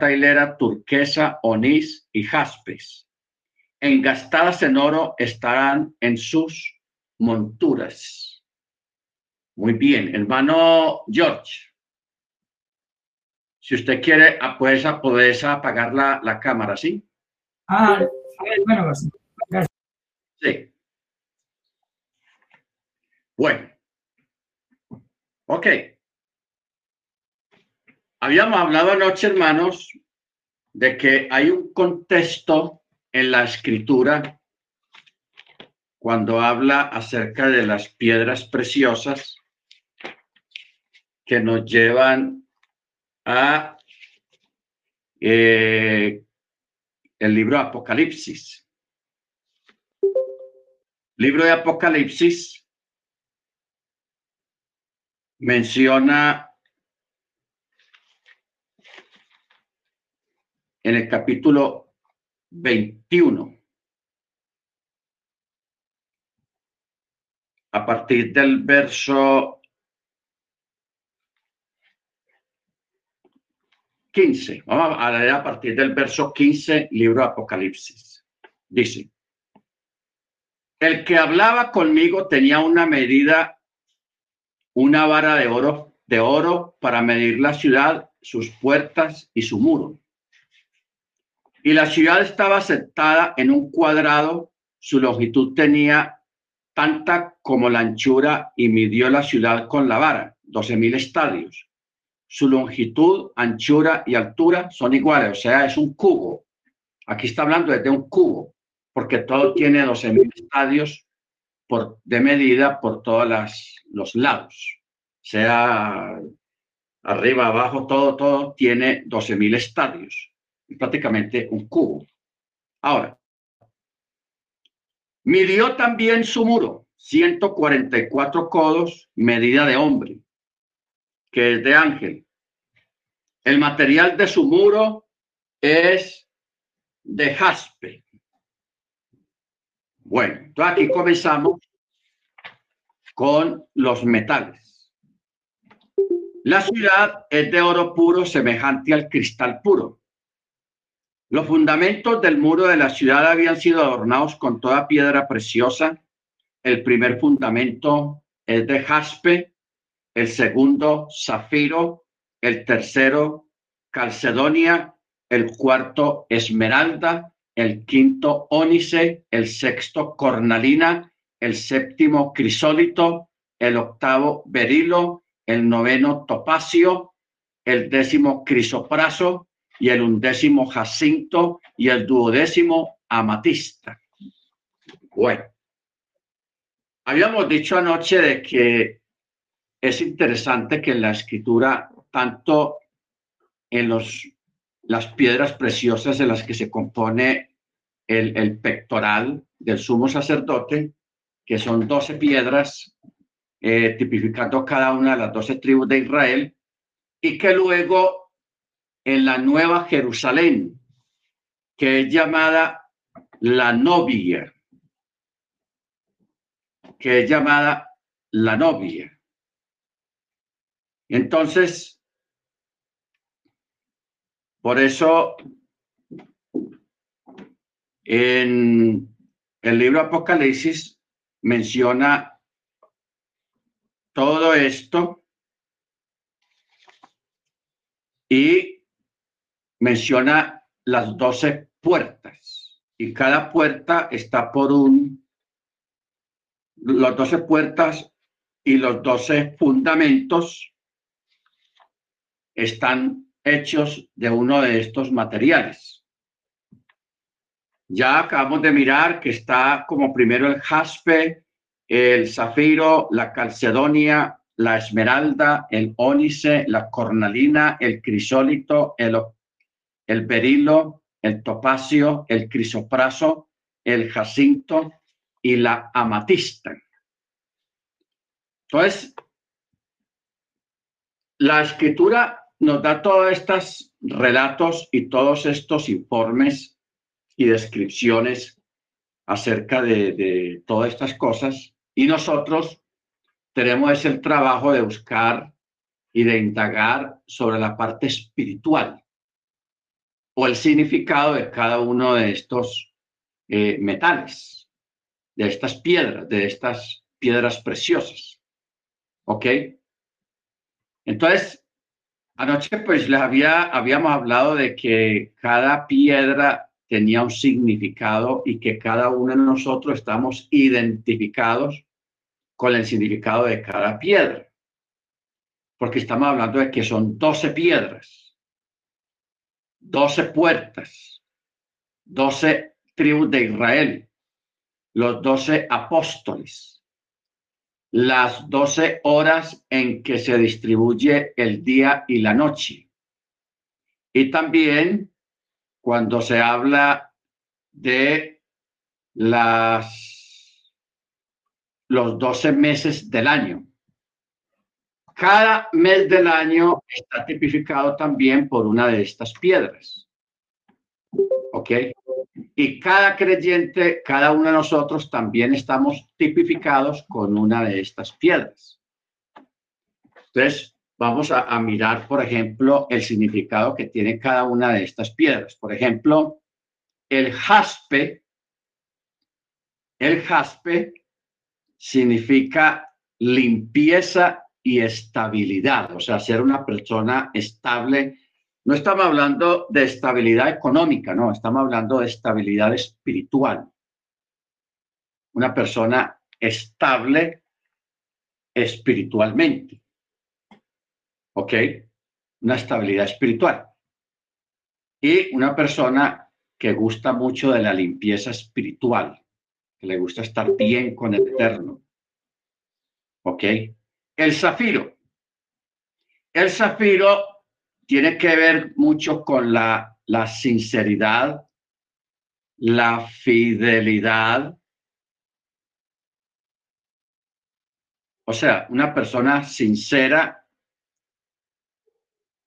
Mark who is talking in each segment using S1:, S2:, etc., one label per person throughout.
S1: hilera turquesa, onís y jaspes. Engastadas en oro estarán en sus monturas. Muy bien, hermano George. Si usted quiere, ah, pues poder apagar la, la cámara, ¿sí?
S2: Ah, bueno, pues, gracias.
S1: Sí. Bueno. Ok. Habíamos hablado anoche, hermanos, de que hay un contexto en la escritura cuando habla acerca de las piedras preciosas que nos llevan a eh, el libro de Apocalipsis. Libro de Apocalipsis menciona en el capítulo 21, a partir del verso 15. Vamos a leer a partir del verso 15, libro Apocalipsis. Dice, el que hablaba conmigo tenía una medida, una vara de oro, de oro para medir la ciudad, sus puertas y su muro y la ciudad estaba sentada en un cuadrado, su longitud tenía tanta como la anchura y midió la ciudad con la vara, 12.000 estadios. Su longitud, anchura y altura son iguales, o sea, es un cubo. Aquí está hablando de un cubo, porque todo tiene 12.000 estadios de medida por todos los lados. Sea arriba, abajo, todo, todo tiene 12.000 estadios prácticamente un cubo. Ahora, midió también su muro, 144 codos, medida de hombre, que es de ángel. El material de su muro es de jaspe. Bueno, aquí comenzamos con los metales. La ciudad es de oro puro semejante al cristal puro. Los fundamentos del muro de la ciudad habían sido adornados con toda piedra preciosa. El primer fundamento es de jaspe, el segundo zafiro, el tercero calcedonia, el cuarto esmeralda, el quinto ónice, el sexto cornalina, el séptimo crisólito, el octavo berilo, el noveno topacio, el décimo crisopraso, y el undécimo jacinto y el duodécimo amatista. Bueno, habíamos dicho anoche de que es interesante que en la escritura, tanto en los, las piedras preciosas de las que se compone el, el pectoral del sumo sacerdote, que son doce piedras, eh, tipificando cada una de las doce tribus de Israel, y que luego en la Nueva Jerusalén, que es llamada la novia, que es llamada la novia. Entonces, por eso en el libro Apocalipsis menciona todo esto y menciona las doce puertas y cada puerta está por un, las doce puertas y los doce fundamentos están hechos de uno de estos materiales. Ya acabamos de mirar que está como primero el jaspe, el zafiro, la calcedonia, la esmeralda, el ónice, la cornalina, el crisólito, el el berilo, el topacio, el crisopraso, el jacinto y la amatista. Entonces, la escritura nos da todos estos relatos y todos estos informes y descripciones acerca de, de todas estas cosas y nosotros tenemos ese trabajo de buscar y de indagar sobre la parte espiritual o el significado de cada uno de estos eh, metales, de estas piedras, de estas piedras preciosas. ¿Ok? Entonces, anoche pues les había, habíamos hablado de que cada piedra tenía un significado y que cada uno de nosotros estamos identificados con el significado de cada piedra. Porque estamos hablando de que son 12 piedras, 12 puertas, 12 tribus de Israel, los 12 apóstoles, las 12 horas en que se distribuye el día y la noche. Y también cuando se habla de las, los 12 meses del año. Cada mes del año está tipificado también por una de estas piedras. ¿Ok? Y cada creyente, cada uno de nosotros también estamos tipificados con una de estas piedras. Entonces, vamos a, mirar, por ejemplo, el significado que tiene cada una de estas piedras. Por ejemplo, el jaspe, el jaspe significa limpieza y estabilidad, o sea, ser una persona estable. No estamos hablando de estabilidad económica, no, estamos hablando de estabilidad espiritual. Una persona estable espiritualmente. ¿ok? Una estabilidad espiritual. Y una persona que gusta mucho de la limpieza espiritual, que le gusta estar bien con el Eterno. ¿Ok? El zafiro. El zafiro tiene que ver mucho con la, la sinceridad, la fidelidad. O sea, una persona sincera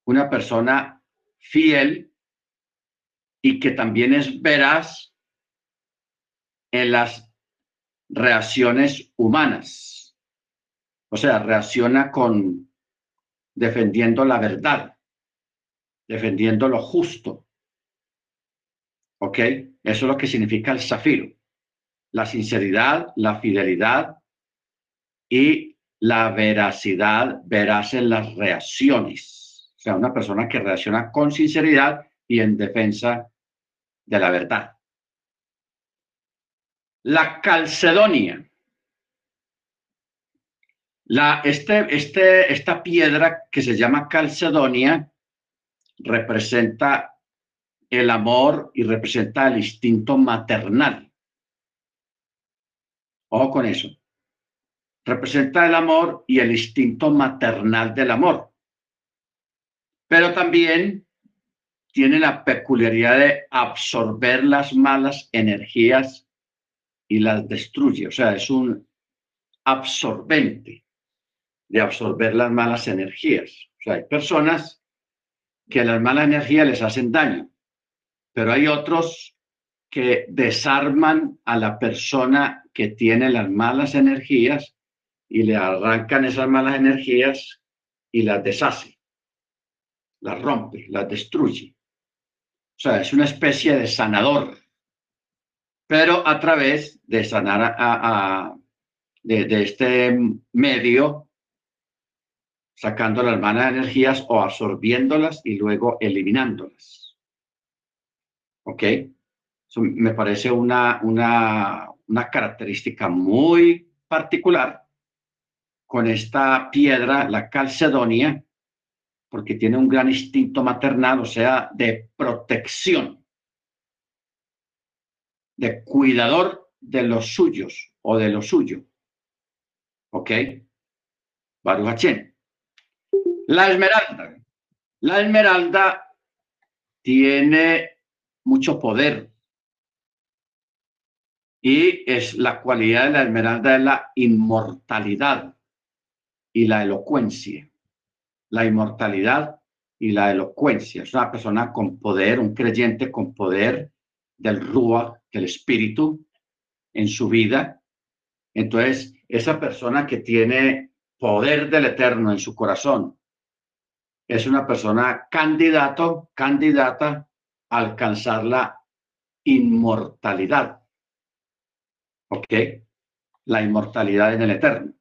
S1: una persona fiel y que también es veraz en las reacciones humanas. O sea, reacciona con defendiendo la verdad, defendiendo lo justo. ¿Ok? Eso es lo que significa el zafiro. La sinceridad, la fidelidad y la veracidad, veraz en las reacciones. O sea, una persona que reacciona con sinceridad y en defensa de la verdad. La calcedonia. La, este, este, esta piedra que se llama calcedonia representa el amor y representa el instinto maternal. Ojo con eso. Representa el amor y el instinto maternal del amor pero también tiene la peculiaridad de absorber las malas energías y las destruye. O sea, es un absorbente de absorber las malas energías. O sea, hay personas que las malas energías les hacen daño, pero hay otros que desarman a la persona que tiene las malas energías y le arrancan esas malas energías y las deshacen la rompe, la destruye. O sea, es una especie de sanador, pero a través de sanar a, de, este medio, sacando las malas energías o absorbiéndolas y luego eliminándolas. ¿Ok? Eso me parece una, una, una característica muy particular con esta piedra, la calcedonia, porque tiene un gran instinto maternal, o sea, de protección, de cuidador de los suyos o de lo suyo. ¿Ok? La esmeralda. La esmeralda tiene mucho poder. Y es la cualidad de la esmeralda de la inmortalidad y la elocuencia la inmortalidad y la elocuencia. Es una persona con poder, un creyente con poder del Rúa, del Espíritu en su vida. Entonces, esa persona que tiene poder del Eterno en su corazón es una persona candidato, candidata alcanzar la inmortalidad. ¿Ok? La inmortalidad en el eterno.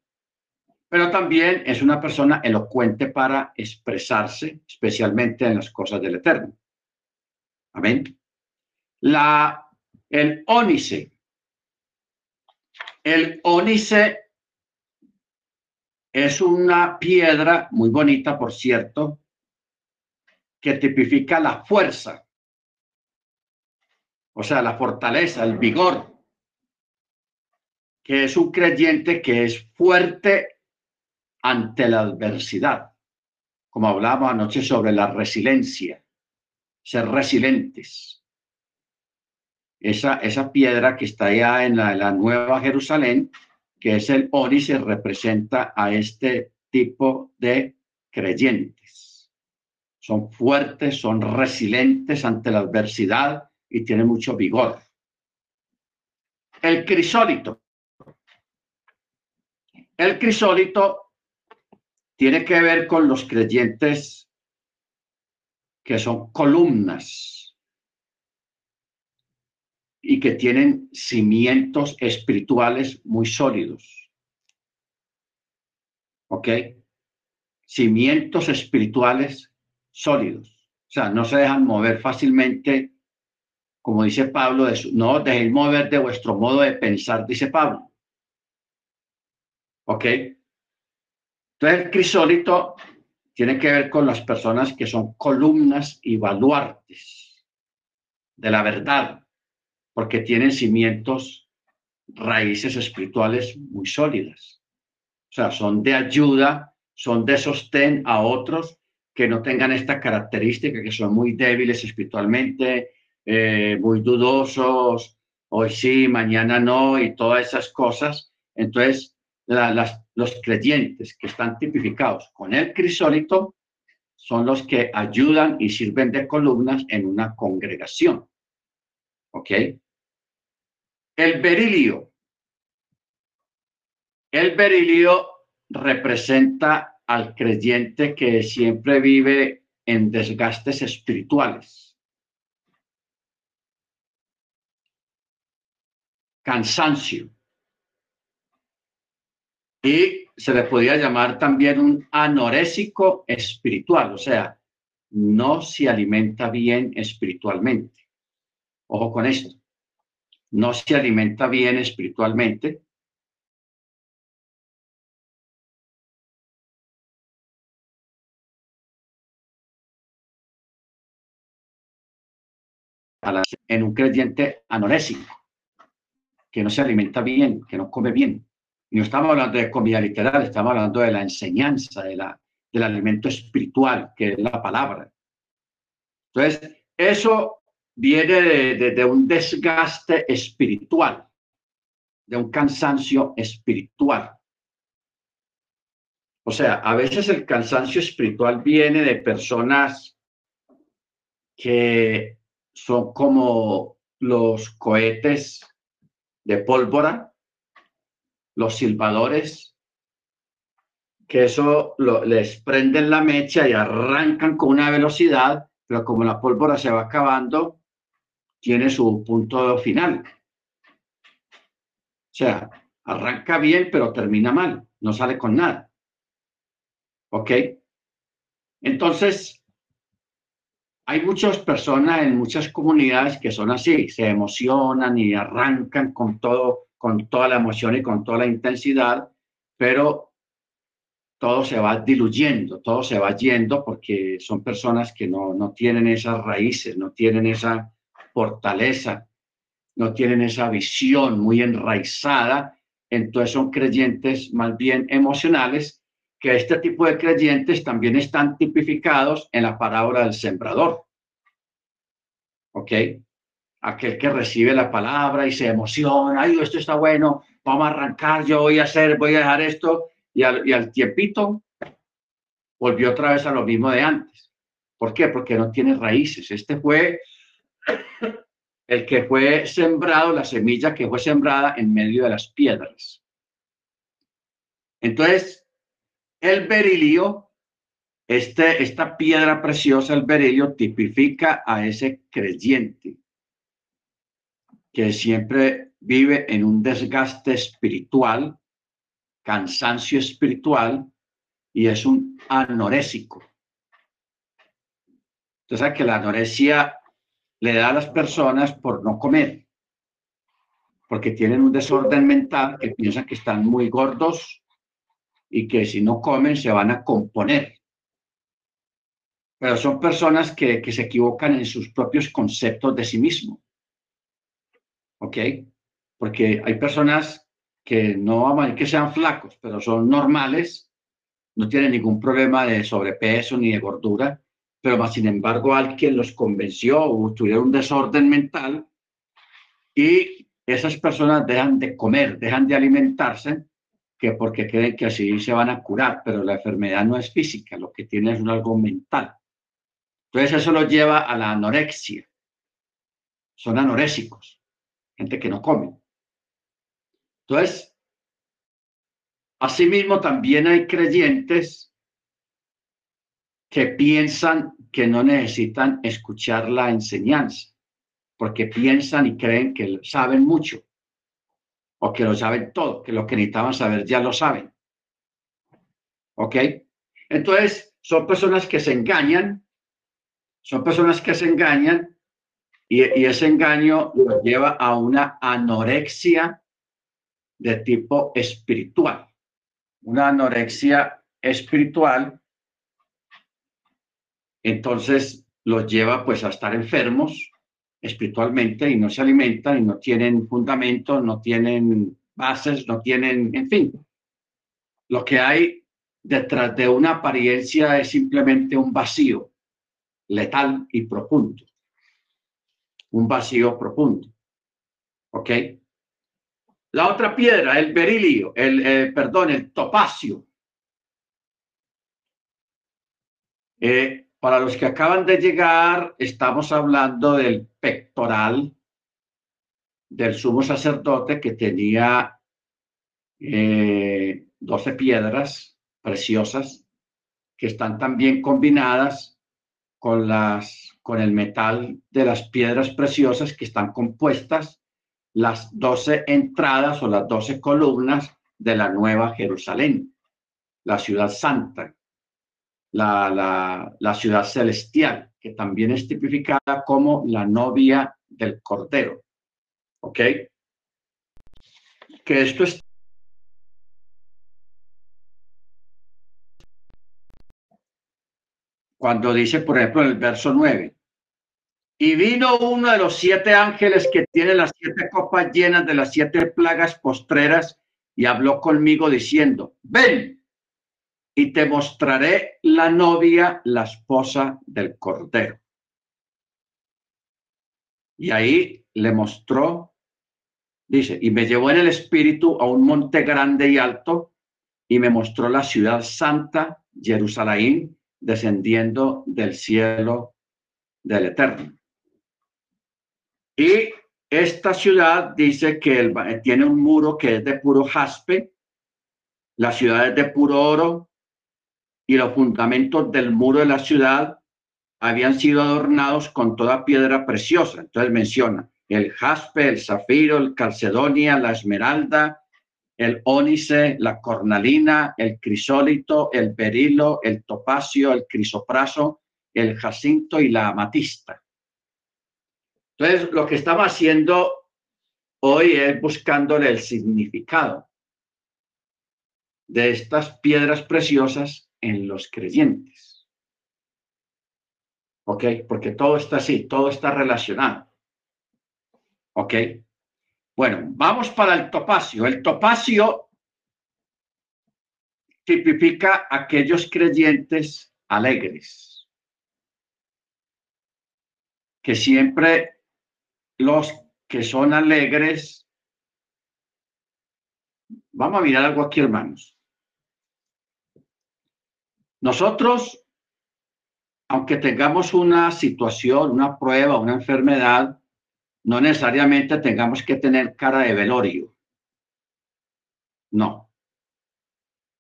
S1: Pero también es una persona elocuente para expresarse, especialmente en las cosas del eterno. Amén. La, el ónice. El ónice es una piedra muy bonita, por cierto, que tipifica la fuerza, o sea, la fortaleza, el vigor, que es un creyente que es fuerte ante la adversidad, como hablábamos anoche sobre la resiliencia, ser resilientes. Esa, esa piedra que está allá en la, la Nueva Jerusalén, que es el ónice, representa a este tipo de creyentes. Son fuertes, son resilientes ante la adversidad y tienen mucho vigor. El crisólito. El crisólito tiene que ver con los creyentes que son columnas y que tienen cimientos espirituales muy sólidos. ¿Ok? Cimientos espirituales sólidos. O sea, no se dejan mover fácilmente, como dice Pablo, de no dejéis mover de vuestro modo de pensar, dice Pablo. ¿Ok? Entonces el crisólito tiene que ver con las personas que son columnas y baluartes de la verdad, porque tienen cimientos, raíces espirituales muy sólidas. O sea, son de ayuda, son de sostén a otros que no tengan esta característica, que son muy débiles espiritualmente, eh, muy dudosos, hoy sí, mañana no, y todas esas cosas. Entonces, las, los creyentes que están tipificados con el crisólito son los que ayudan y sirven de columnas en una congregación. ¿Ok? El berilio. El berilio representa al creyente que siempre vive en desgastes espirituales. Cansancio. Y se le podía llamar también un anorésico espiritual, o sea, no se alimenta bien espiritualmente. Ojo con esto no se alimenta bien espiritualmente, en un creyente anorésico, que no se alimenta bien, que no come bien. Y no estamos hablando de comida literal, estamos hablando de la enseñanza, de la, del alimento espiritual, que es la palabra. Entonces, eso viene de, un desgaste espiritual, de un cansancio espiritual. O sea, a veces el cansancio espiritual viene de personas que son como los cohetes de pólvora, los silbadores, que eso les prenden la mecha y arrancan con una velocidad, pero como la pólvora se va acabando, tiene su punto final. O sea, arranca bien, pero termina mal, no sale con nada. ¿Ok? Entonces, hay muchas personas en muchas comunidades que son así, se emocionan y arrancan con todo, con toda la emoción y con toda la intensidad, pero todo se va diluyendo, todo se va yendo porque son personas que no, no tienen esas raíces, no tienen esa, fortaleza, no tienen esa visión muy enraizada, entonces son creyentes más bien emocionales, que este tipo de creyentes también están tipificados en la parábola del sembrador. ¿Ok? Aquel que recibe la palabra y se emociona, ay, esto está bueno, vamos a arrancar, yo voy a hacer, voy a dejar esto, y al, y al tiempito volvió otra vez a lo mismo de antes. ¿Por qué? Porque no tiene raíces. Este fue el que fue sembrado, la semilla que fue sembrada en medio de las piedras. Entonces, el berilio este, esta piedra preciosa, el berilio, tipifica a ese creyente que siempre vive en un desgaste espiritual, cansancio espiritual, y es un anorésico. Entonces, que la anorexia le da a las personas por no comer, porque tienen un desorden mental que piensan que están muy gordos y que si no comen se van a componer pero son personas que, se equivocan en sus propios conceptos de sí mismo. ¿Ok? Porque hay personas que no vamos que sean flacos, pero son normales, no tienen ningún problema de sobrepeso ni de gordura, pero más sin embargo alguien los convenció o tuvieron un desorden mental y esas personas dejan de comer, dejan de alimentarse, que porque creen que así se van a curar, pero la enfermedad no es física, lo que tiene es un algo mental. Entonces eso los lleva a la anorexia. Son anorésicos, gente que no come. Entonces, asimismo también hay creyentes que piensan que no necesitan escuchar la enseñanza, porque piensan y creen que saben mucho, o que lo saben todo, que lo que necesitaban saber ya lo saben. ¿Ok? Entonces, son personas que se engañan son personas que se engañan y, ese engaño los lleva a una anorexia de tipo espiritual. Una anorexia espiritual, entonces los lleva pues a estar enfermos espiritualmente y no se alimentan y no tienen fundamento, no tienen bases, no tienen, en fin. Lo que hay detrás de una apariencia es simplemente un vacío letal y profundo. Un vacío profundo. ¿Ok? La otra piedra, el berilio, el, eh, perdón, el topacio. Eh, para los que acaban de llegar, estamos hablando del pectoral del sumo sacerdote que tenía eh, 12 piedras preciosas que están también combinadas con, las, con el metal de las piedras preciosas que están compuestas las doce entradas o las doce columnas de la Nueva Jerusalén, la ciudad santa, la, ciudad celestial, que también es tipificada como la novia del Cordero. ¿Ok? Que esto es cuando dice, por ejemplo, en el verso 9, y vino uno de los siete ángeles que tiene las siete copas llenas de las siete plagas postreras y habló conmigo diciendo, ven y te mostraré la novia, la esposa del Cordero. Y ahí le mostró, dice, y me llevó en el espíritu a un monte grande y alto y me mostró la ciudad santa, Jerusalén, descendiendo del cielo del Eterno. Y esta ciudad dice que tiene un muro que es de puro jaspe, la ciudad es de puro oro y los fundamentos del muro de la ciudad habían sido adornados con toda piedra preciosa. Entonces menciona el jaspe, el zafiro, el calcedonia, la esmeralda, el ónice, la cornalina, el crisólito, el berilo, el topacio, el crisopraso, el jacinto y la amatista. Entonces, lo que estamos haciendo hoy es buscándole el significado de estas piedras preciosas en los creyentes. ¿Ok? Porque todo está así, todo está relacionado. ¿Ok? Bueno, vamos para el topacio. El topacio tipifica aquellos creyentes alegres, que siempre los que son alegres, vamos a mirar algo aquí, hermanos. Nosotros, aunque tengamos una situación, una prueba, una enfermedad, no necesariamente tengamos que tener cara de velorio. No.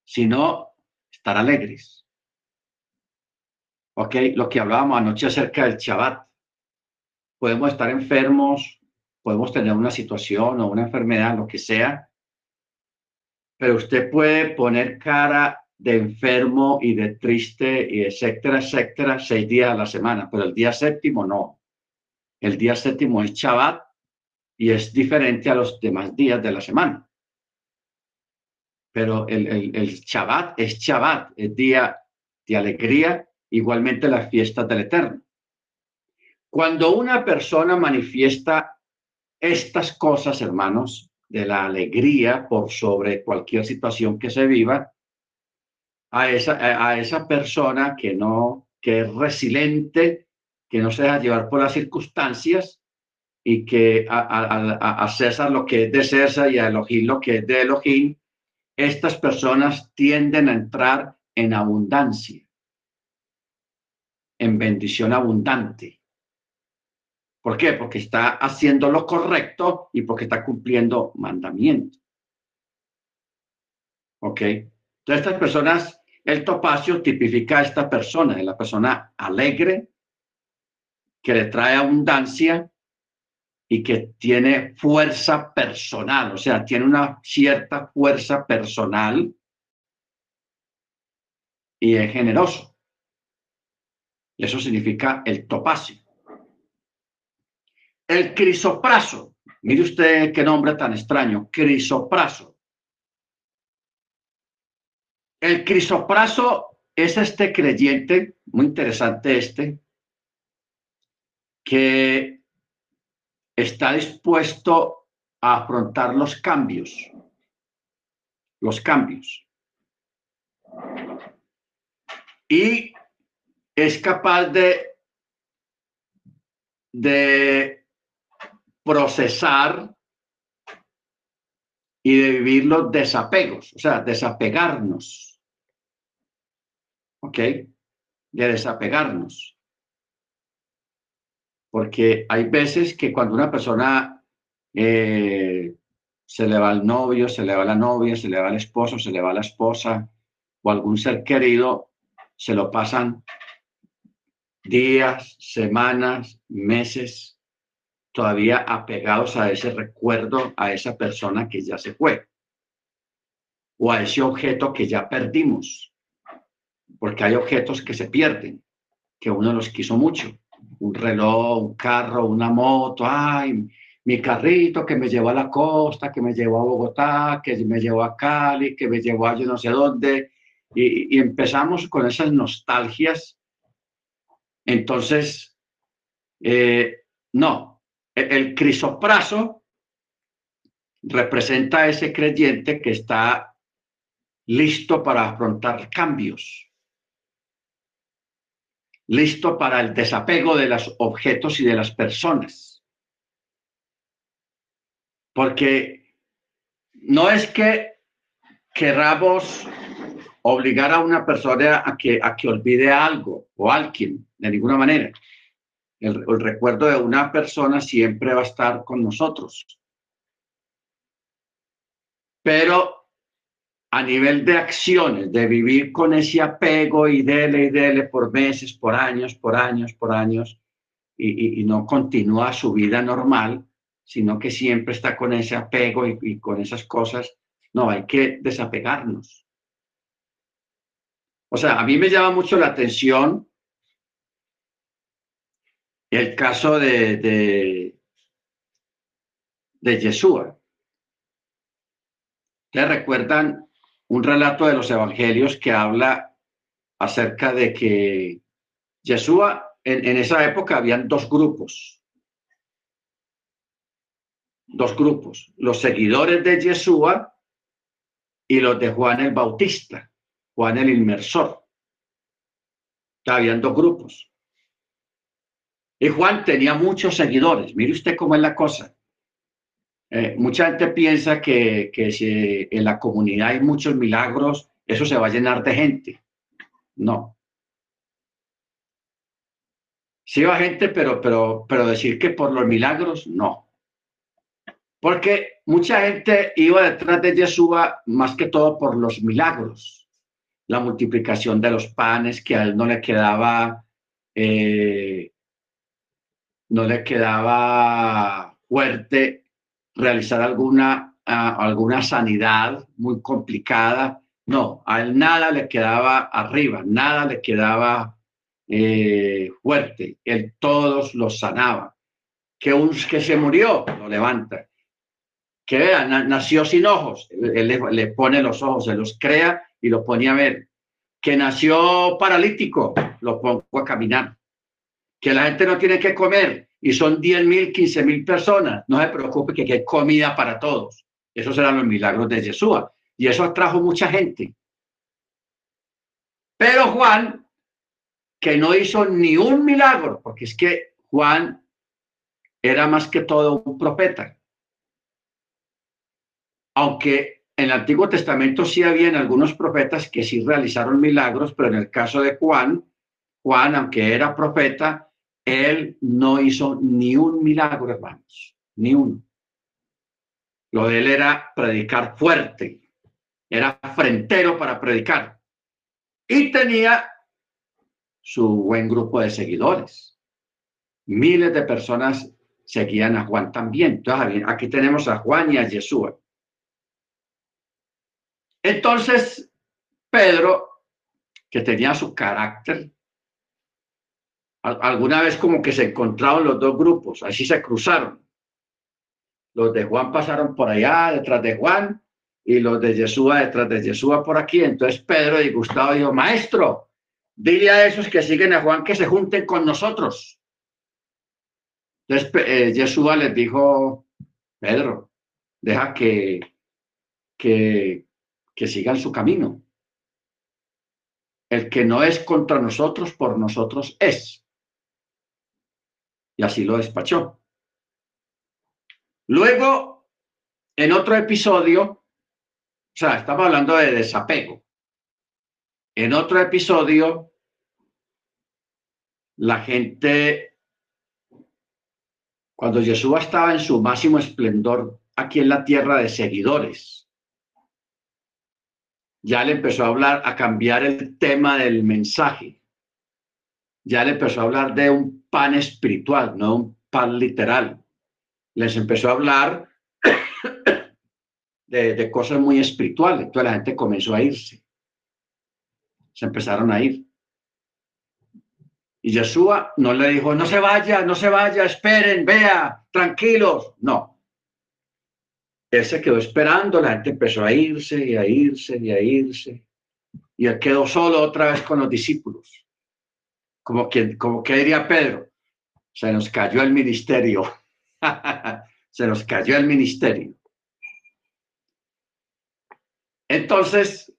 S1: Sino estar alegres. ¿Ok? Lo que hablábamos anoche acerca del Shabbat. Podemos estar enfermos, podemos tener una situación o una enfermedad, lo que sea, pero usted puede poner cara de enfermo y de triste y etcétera, etcétera, seis días a la semana, pero el día séptimo no. El día séptimo es Shabbat y es diferente a los demás días de la semana. Pero el, el, el Shabbat es Shabbat, es día de alegría, igualmente las fiestas del Eterno. Cuando una persona manifiesta estas cosas, hermanos, de la alegría por sobre cualquier situación que se viva, a esa, a esa persona que no, que es resiliente, que no se deja llevar por las circunstancias y que a, a, a César lo que es de César y a Elohim lo que es de Elohim, estas personas tienden a entrar en abundancia, en bendición abundante. ¿Por qué? Porque está haciendo lo correcto y porque está cumpliendo mandamiento. ¿Ok? Entonces, estas personas, el topacio tipifica a esta persona, es la persona alegre, que le trae abundancia y que tiene fuerza personal, o sea, tiene una cierta fuerza personal y es generoso. Eso significa el topacio. El crisopraso, mire usted qué nombre tan extraño, crisopraso. El crisopraso es este creyente, muy interesante este, que está dispuesto a afrontar los cambios, los cambios. Y es capaz de, de procesar y de vivir los desapegos, o sea, desapegarnos. ¿Ok? De desapegarnos. Porque hay veces que cuando una persona eh, se le va al novio, se le va la novia, se le va al esposo, se le va la esposa o algún ser querido, se lo pasan días, semanas, meses, todavía apegados a ese recuerdo, a esa persona que ya se fue, o a ese objeto que ya perdimos, porque hay objetos que se pierden, que uno los quiso mucho. Un reloj, un carro, una moto, ay, mi carrito que me llevó a la costa, que me llevó a Bogotá, que me llevó a Cali, que me llevó a yo no sé dónde, y, empezamos con esas nostalgias. Entonces, eh, no, el, el crisopraso representa a ese creyente que está listo para afrontar cambios listo para el desapego de los objetos y de las personas. Porque no es que queramos obligar a una persona a que, a que olvide algo o alguien, de ninguna manera. El, el recuerdo de una persona siempre va a estar con nosotros. Pero a nivel de acciones, de vivir con ese apego y dele y dele por meses, por años, por años, por años, y, no continúa su vida normal, sino que siempre está con ese apego y, y con esas cosas, no, hay que desapegarnos. O sea, a mí me llama mucho la atención el caso de, de, de Yeshua. ¿Te recuerdan un relato de los evangelios que habla acerca de que Yeshua, en, esa época habían dos grupos, dos grupos, los seguidores de Yeshua y los de Juan el Bautista, Juan el Inmersor. Habían dos grupos. Y Juan tenía muchos seguidores. Mire usted cómo es la cosa. Eh, mucha gente piensa que, que, si en la comunidad hay muchos milagros, eso se va a llenar de gente. No. Sí va gente, pero, pero, pero decir que por los milagros, no. Porque mucha gente iba detrás de Yeshua más que todo por los milagros. La multiplicación de los panes, que a él no le quedaba eh, no le quedaba fuerte realizar alguna, alguna sanidad muy complicada. No, a él nada le quedaba arriba, nada le quedaba eh, fuerte. Él todos los sanaba. Que un que se murió, lo levanta. Que vea, nació sin ojos, él le, le, pone los ojos, se los crea y lo pone a ver. Que nació paralítico, lo pongo a caminar. Que la gente no tiene que comer, y son 10 mil, 15 mil personas, no se preocupe que hay comida para todos. Esos eran los milagros de Jesús. Y eso atrajo mucha gente. Pero Juan, que no hizo ni un milagro, porque es que Juan era más que todo un profeta. Aunque en el Antiguo Testamento sí habían algunos profetas que sí realizaron milagros, pero en el caso de Juan, Juan, aunque era profeta, él no hizo ni un milagro, hermanos, ni uno. Lo de él era predicar fuerte, era frentero para predicar. Y tenía su buen grupo de seguidores. Miles de personas seguían a Juan también. Entonces, aquí tenemos a Juan y a Jesús. Entonces, Pedro, que tenía su carácter, alguna vez como que se encontraron los dos grupos, así se cruzaron. Los de Juan pasaron por allá detrás de Juan y los de Yeshua detrás de Yeshua por aquí. Entonces Pedro y Gustavo dijo, maestro, dile a esos que siguen a Juan que se junten con nosotros. Entonces eh, Yeshua les dijo, Pedro, deja que, que, que sigan su camino. El que no es contra nosotros, por nosotros es y así lo despachó. Luego, en otro episodio, o sea, estamos hablando de desapego. En otro episodio, la gente, cuando Jesús estaba en su máximo esplendor aquí en la tierra de seguidores, ya le empezó a hablar, a cambiar el tema del mensaje. Ya le empezó a hablar de un pan espiritual, no un pan literal. Les empezó a hablar de, cosas muy espirituales. Entonces la gente comenzó a irse. Se empezaron a ir. Y Yeshua no le dijo, no se vaya, no se vaya, esperen, vea, tranquilos. No. Él se quedó esperando, la gente empezó a irse y a irse y a irse. Y él quedó solo otra vez con los discípulos como que, como que diría Pedro, se nos cayó el ministerio, se nos cayó el ministerio. Entonces,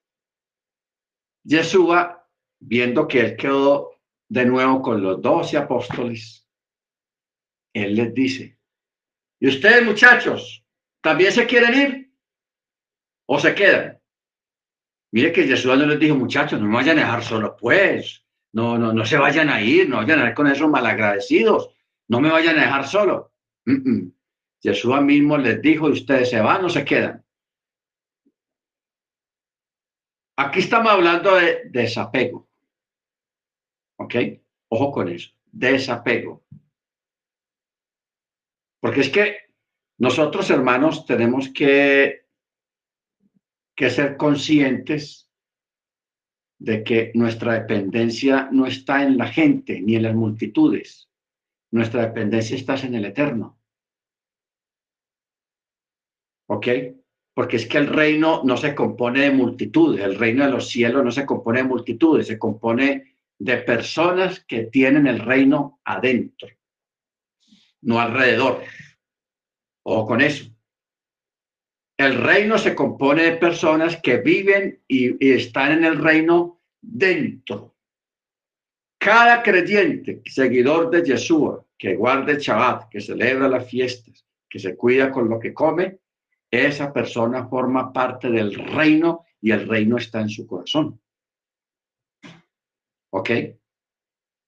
S1: Yeshua, viendo que él quedó de nuevo con los doce apóstoles, él les dice, ¿y ustedes muchachos, también se quieren ir? ¿O se quedan? Mire que Jesús no les dijo, muchachos, no me vayan a dejar solo, pues. No, no, no se vayan a ir, no vayan a ir con esos malagradecidos, no me vayan a dejar solo. Jesús mismo les dijo, ustedes se van o se quedan. Aquí estamos hablando de desapego. ¿Ok? Ojo con eso, desapego. Porque es que nosotros, hermanos, tenemos que, que ser conscientes de que nuestra dependencia no está en la gente ni en las multitudes. Nuestra dependencia está en el eterno. ¿Ok? Porque es que el reino no se compone de multitudes, el reino de los cielos no se compone de multitudes, se compone de personas que tienen el reino adentro, no alrededor. Ojo con eso. El reino se compone de personas que viven y, están en el reino dentro. Cada creyente, seguidor de Yeshua, que guarde Shabbat, que celebra las fiestas, que se cuida con lo que come, esa persona forma parte del reino y el reino está en su corazón. ¿Ok?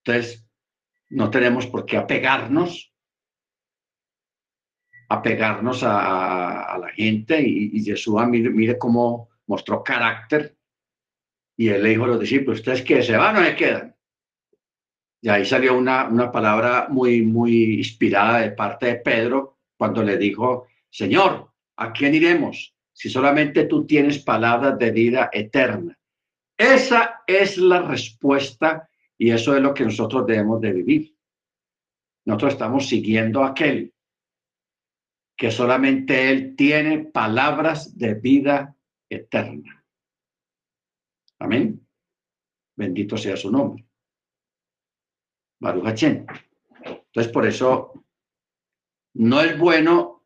S1: Entonces, no tenemos por qué apegarnos apegarnos a, a la gente y, Jesús mire, mire, cómo mostró carácter y él le dijo a los discípulos, ¿ustedes qué? ¿Se van o se quedan? Y ahí salió una, una palabra muy, muy inspirada de parte de Pedro cuando le dijo, Señor, ¿a quién iremos si solamente tú tienes palabras de vida eterna? Esa es la respuesta y eso es lo que nosotros debemos de vivir. Nosotros estamos siguiendo a aquel que solamente Él tiene palabras de vida eterna. Amén. Bendito sea su nombre. Baruch Entonces, por eso no es bueno,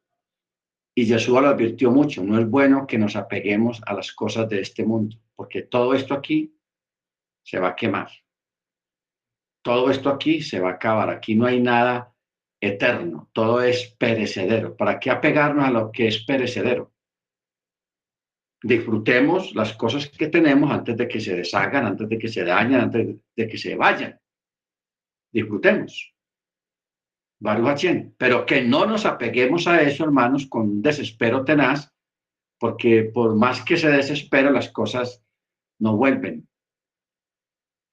S1: y Jesús lo advirtió mucho, no es bueno que nos apeguemos a las cosas de este mundo, porque todo esto aquí se va a quemar. Todo esto aquí se va a acabar. Aquí no hay nada eterno, todo es perecedero. ¿Para qué apegarnos a lo que es perecedero? Disfrutemos las cosas que tenemos antes de que se deshagan, antes de que se dañen, antes de que se vayan. Disfrutemos. Pero que no nos apeguemos a eso, hermanos, con desespero tenaz, porque por más que se desespera, las cosas no vuelven.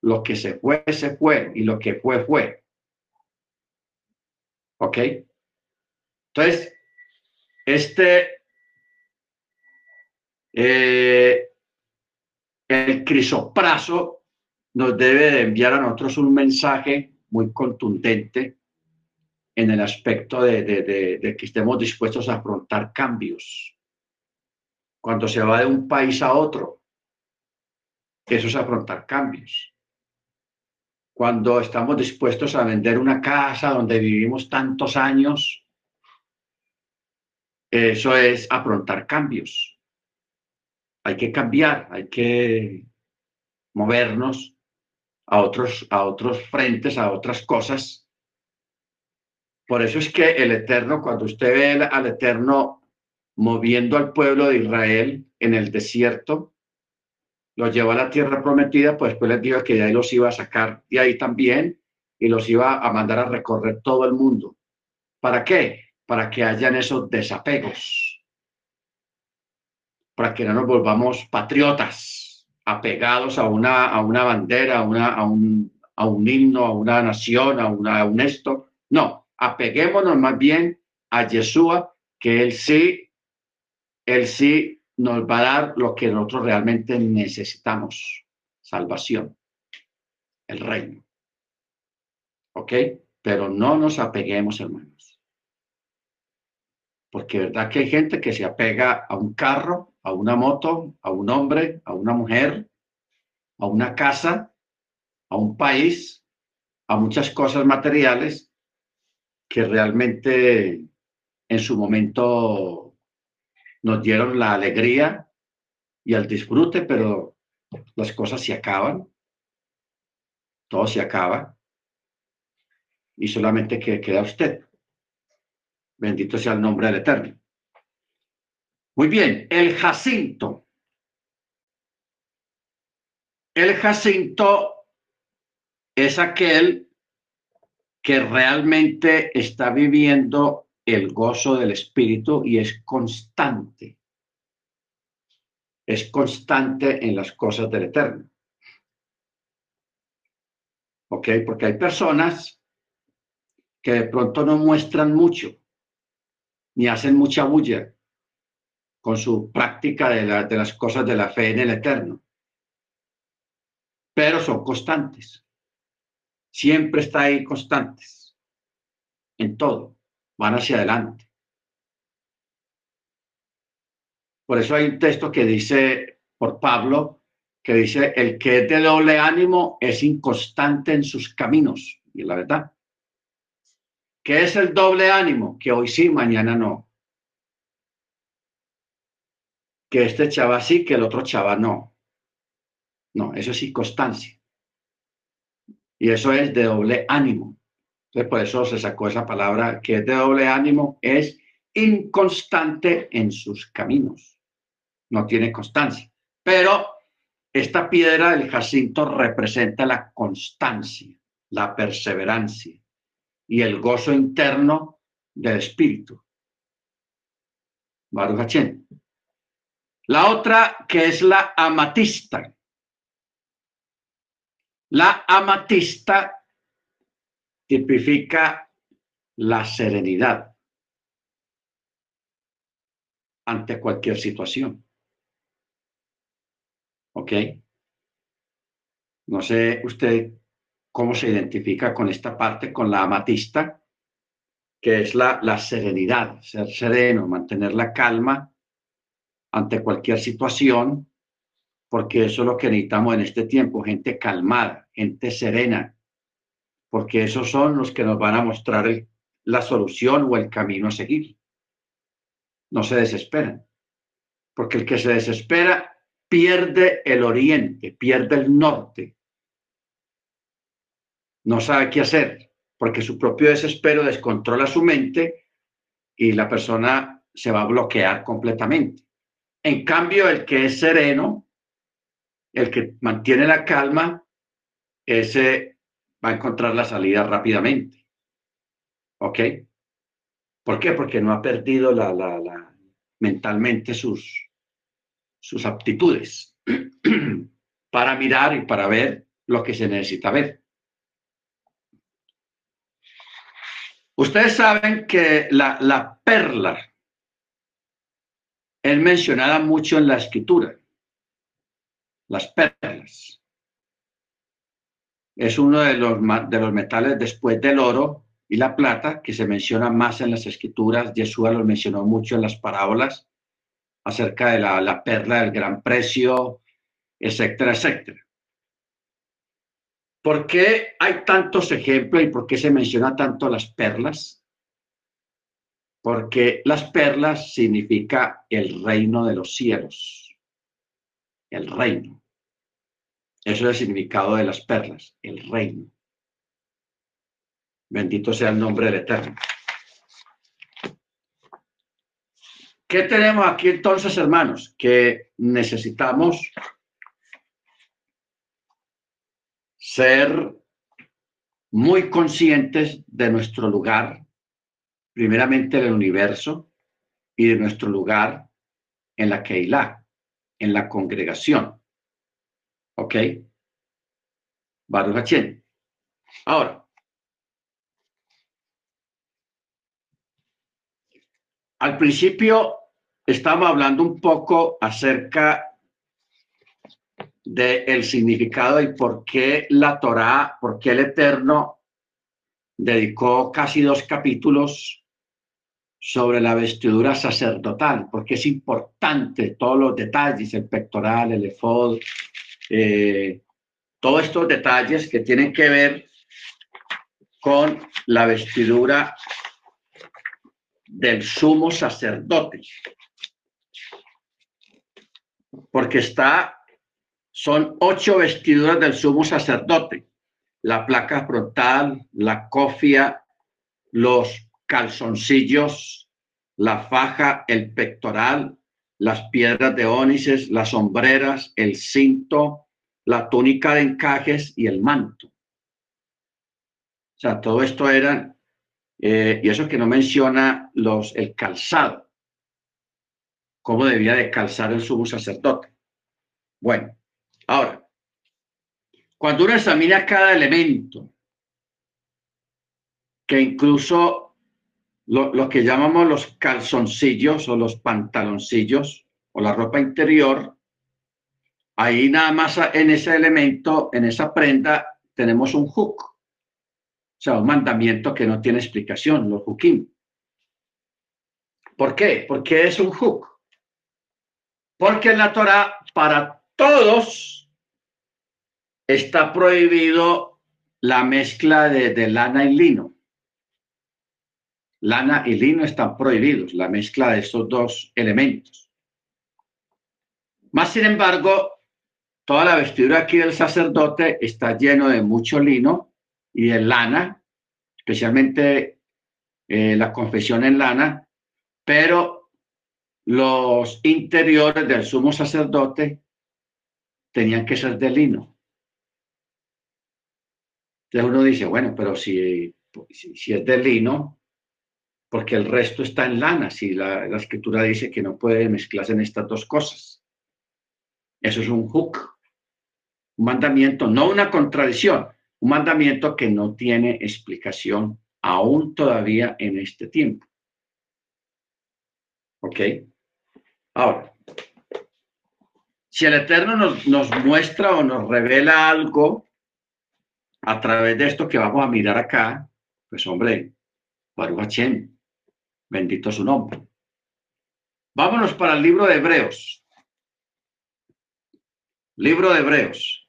S1: Lo que se fue, se fue, y lo que fue, fue. ¿Ok? Entonces, este, eh, el crisopraso nos debe de enviar a nosotros un mensaje muy contundente en el aspecto de, de, que estemos dispuestos a afrontar cambios. Cuando se va de un país a otro, eso es afrontar cambios cuando estamos dispuestos a vender una casa donde vivimos tantos años, eso es afrontar cambios. Hay que cambiar, hay que movernos a otros, a otros frentes, a otras cosas. Por eso es que el Eterno, cuando usted ve al Eterno moviendo al pueblo de Israel en el desierto, los llevó a la tierra prometida, pues después les dijo que de ahí los iba a sacar de ahí también y los iba a mandar a recorrer todo el mundo. ¿Para qué? Para que hayan esos desapegos. Para que no nos volvamos patriotas, apegados a una, a una bandera, a, una, a, un, a un himno, a una nación, a, una, a un esto. No, apeguémonos más bien a Yeshua, que él sí, él sí nos va a dar lo que nosotros realmente necesitamos, salvación, el reino. ¿Ok? Pero no nos apeguemos, hermanos. Porque verdad que hay gente que se apega a un carro, a una moto, a un hombre, a una mujer, a una casa, a un país, a muchas cosas materiales que realmente en su momento nos dieron la alegría y el disfrute, pero las cosas se acaban, todo se acaba y solamente que queda usted. Bendito sea el nombre del Eterno. Muy bien, el Jacinto. El Jacinto es aquel que realmente está viviendo el gozo del Espíritu y es constante. Es constante en las cosas del Eterno. ¿Ok? Porque hay personas que de pronto no muestran mucho, ni hacen mucha bulla con su práctica de, de las cosas de la fe en el Eterno. Pero son constantes. Siempre está ahí constantes. En todo van hacia adelante. Por eso hay un texto que dice, por Pablo, que dice, el que es de doble ánimo es inconstante en sus caminos. Y la verdad. ¿Qué es el doble ánimo? Que hoy sí, mañana no. Que este chava sí, que el otro chava no. No, eso es inconstancia. Y eso es de doble ánimo por eso se sacó esa palabra que es de doble ánimo, es inconstante en sus caminos. No tiene constancia. Pero esta piedra del jacinto representa la constancia, la perseverancia y el gozo interno del espíritu. Baruch La otra que es la amatista. La amatista tipifica la serenidad ante cualquier situación. ¿Ok? No sé usted cómo se identifica con esta parte, con la amatista, que es la, la serenidad, ser sereno, mantener la calma ante cualquier situación, porque eso es lo que necesitamos en este tiempo, gente calmada, gente serena, porque esos son los que nos van a mostrar la solución o el camino a seguir. No se desesperan, porque el que se desespera pierde el oriente, pierde el norte. No sabe qué hacer, porque su propio desespero descontrola su mente y la persona se va a bloquear completamente. En cambio, el que es sereno, el que mantiene la calma, ese va a encontrar la salida rápidamente. ¿Ok? ¿Por qué? Porque no ha perdido mentalmente sus, sus aptitudes para mirar y para ver lo que se necesita ver. Ustedes saben que la, la perla es mencionada mucho en la escritura. Las perlas. Es uno de los, de los metales después del oro y la plata que se menciona más en las escrituras. Jesús lo mencionó mucho en las parábolas acerca de la, perla del gran precio, etcétera, etcétera. ¿Por qué hay tantos ejemplos y por qué se menciona tanto las perlas? Porque las perlas significa el reino de los cielos, el reino. Eso es el significado de las perlas, el reino. Bendito sea el nombre del Eterno. ¿Qué tenemos aquí entonces, hermanos? Que necesitamos ser muy conscientes de nuestro lugar, primeramente en el universo y de nuestro lugar en la Keilah, en la congregación. ¿Ok? Baruch Ahora, al principio estamos hablando un poco acerca del significado y por qué la Torá, por qué el Eterno dedicó casi dos capítulos sobre la vestidura sacerdotal, porque es importante todos los detalles, el pectoral, el efod, eh, todos estos detalles que tienen que ver con la vestidura del sumo sacerdote. Porque está, son ocho vestiduras del sumo sacerdote, la placa frontal, la cofia, los calzoncillos, la faja, el pectoral, las piedras de ónices, las sombreras, el cinto, la túnica de encajes y el manto. O sea, todo esto era, eh, y eso que no menciona los, el calzado cómo debía de calzar el sumo sacerdote. Bueno, ahora, cuando uno examina cada elemento, que incluso lo, que llamamos los calzoncillos o los pantaloncillos o la ropa interior, ahí nada más en ese elemento, en esa prenda, tenemos un hook, o sea, un mandamiento que no tiene explicación, los hookim. ¿Por qué? Porque es un hook. Porque en la Torah para todos está prohibido la mezcla de, lana y lino. Lana y lino están prohibidos, la mezcla de estos dos elementos. Más sin embargo, toda la vestidura aquí del sacerdote está lleno de mucho lino y de lana, especialmente eh, la confesión en lana, pero los interiores del sumo sacerdote tenían que ser de lino. Entonces uno dice, bueno, pero si, si, es de lino, porque el resto está en lana, si la, escritura dice que no puede mezclarse en estas dos cosas. Eso es un hook, un mandamiento, no una contradicción, un mandamiento que no tiene explicación aún todavía en este tiempo. ¿Ok? Ahora, si el Eterno nos, muestra o nos revela algo a través de esto que vamos a mirar acá, pues hombre, Baruch bendito su nombre. Vámonos para el libro de Hebreos. Libro de Hebreos.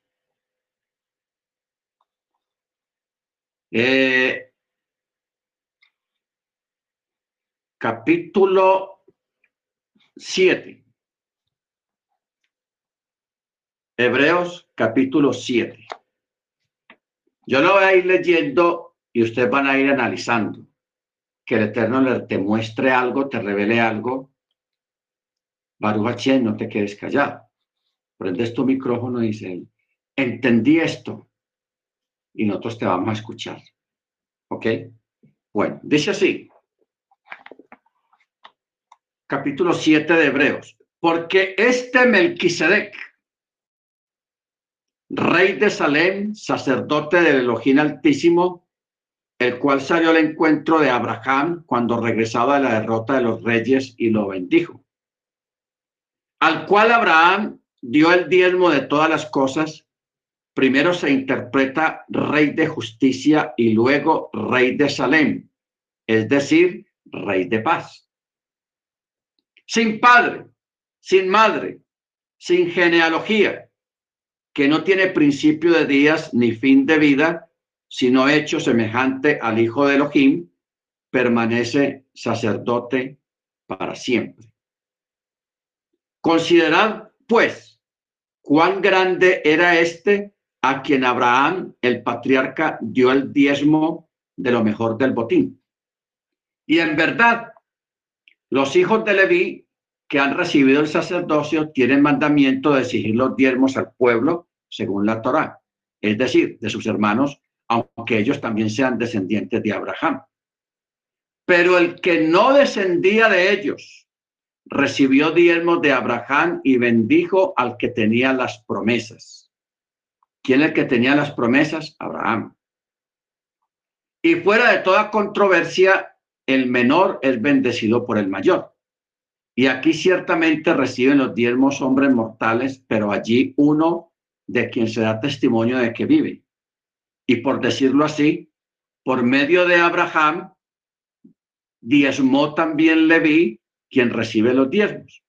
S1: Eh, capítulo 7. Hebreos capítulo 7. Yo lo voy a ir leyendo y ustedes van a ir analizando. Que el Eterno te muestre algo, te revele algo. Baruch no te quedes callado. Prendes tu micrófono y dice, entendí esto. Y nosotros te vamos a escuchar. ¿Ok? Bueno, dice así. Capítulo 7 de Hebreos. Porque este Melquisedec, rey de Salem, sacerdote del Elohim Altísimo, el cual salió al encuentro de Abraham cuando regresaba de la derrota de los reyes y lo bendijo. Al cual Abraham dio el diezmo de todas las cosas. Primero se interpreta rey de justicia y luego rey de Salem, es decir, rey de paz. Sin padre, sin madre, sin genealogía, que no tiene principio de días ni fin de vida, sino hecho semejante al Hijo de Elohim, permanece sacerdote para siempre. Considerad, pues, cuán grande era este a quien Abraham, el patriarca, dio el diezmo de lo mejor del botín. Y en verdad, los hijos de Leví que han recibido el sacerdocio tienen mandamiento de exigir los diezmos al pueblo según la Torá, es decir, de sus hermanos, aunque ellos también sean descendientes de Abraham. Pero el que no descendía de ellos recibió diezmos de Abraham y bendijo al que tenía las promesas. ¿Quién es el que tenía las promesas? Abraham. Y fuera de toda controversia, el menor es bendecido por el mayor. Y aquí ciertamente reciben los diezmos hombres mortales, pero allí uno de quien se da testimonio de que vive. Y por decirlo así, por medio de Abraham, diezmó también Leví, quien recibe los diezmos.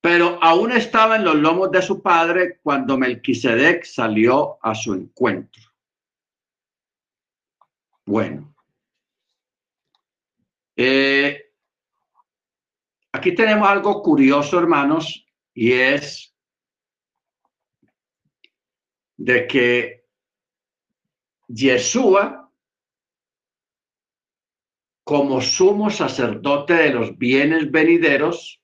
S1: Pero aún estaba en los lomos de su padre cuando Melquisedec salió a su encuentro. Bueno. Eh, Aquí tenemos algo curioso, hermanos, y es de que Yeshua, como sumo sacerdote de los bienes venideros,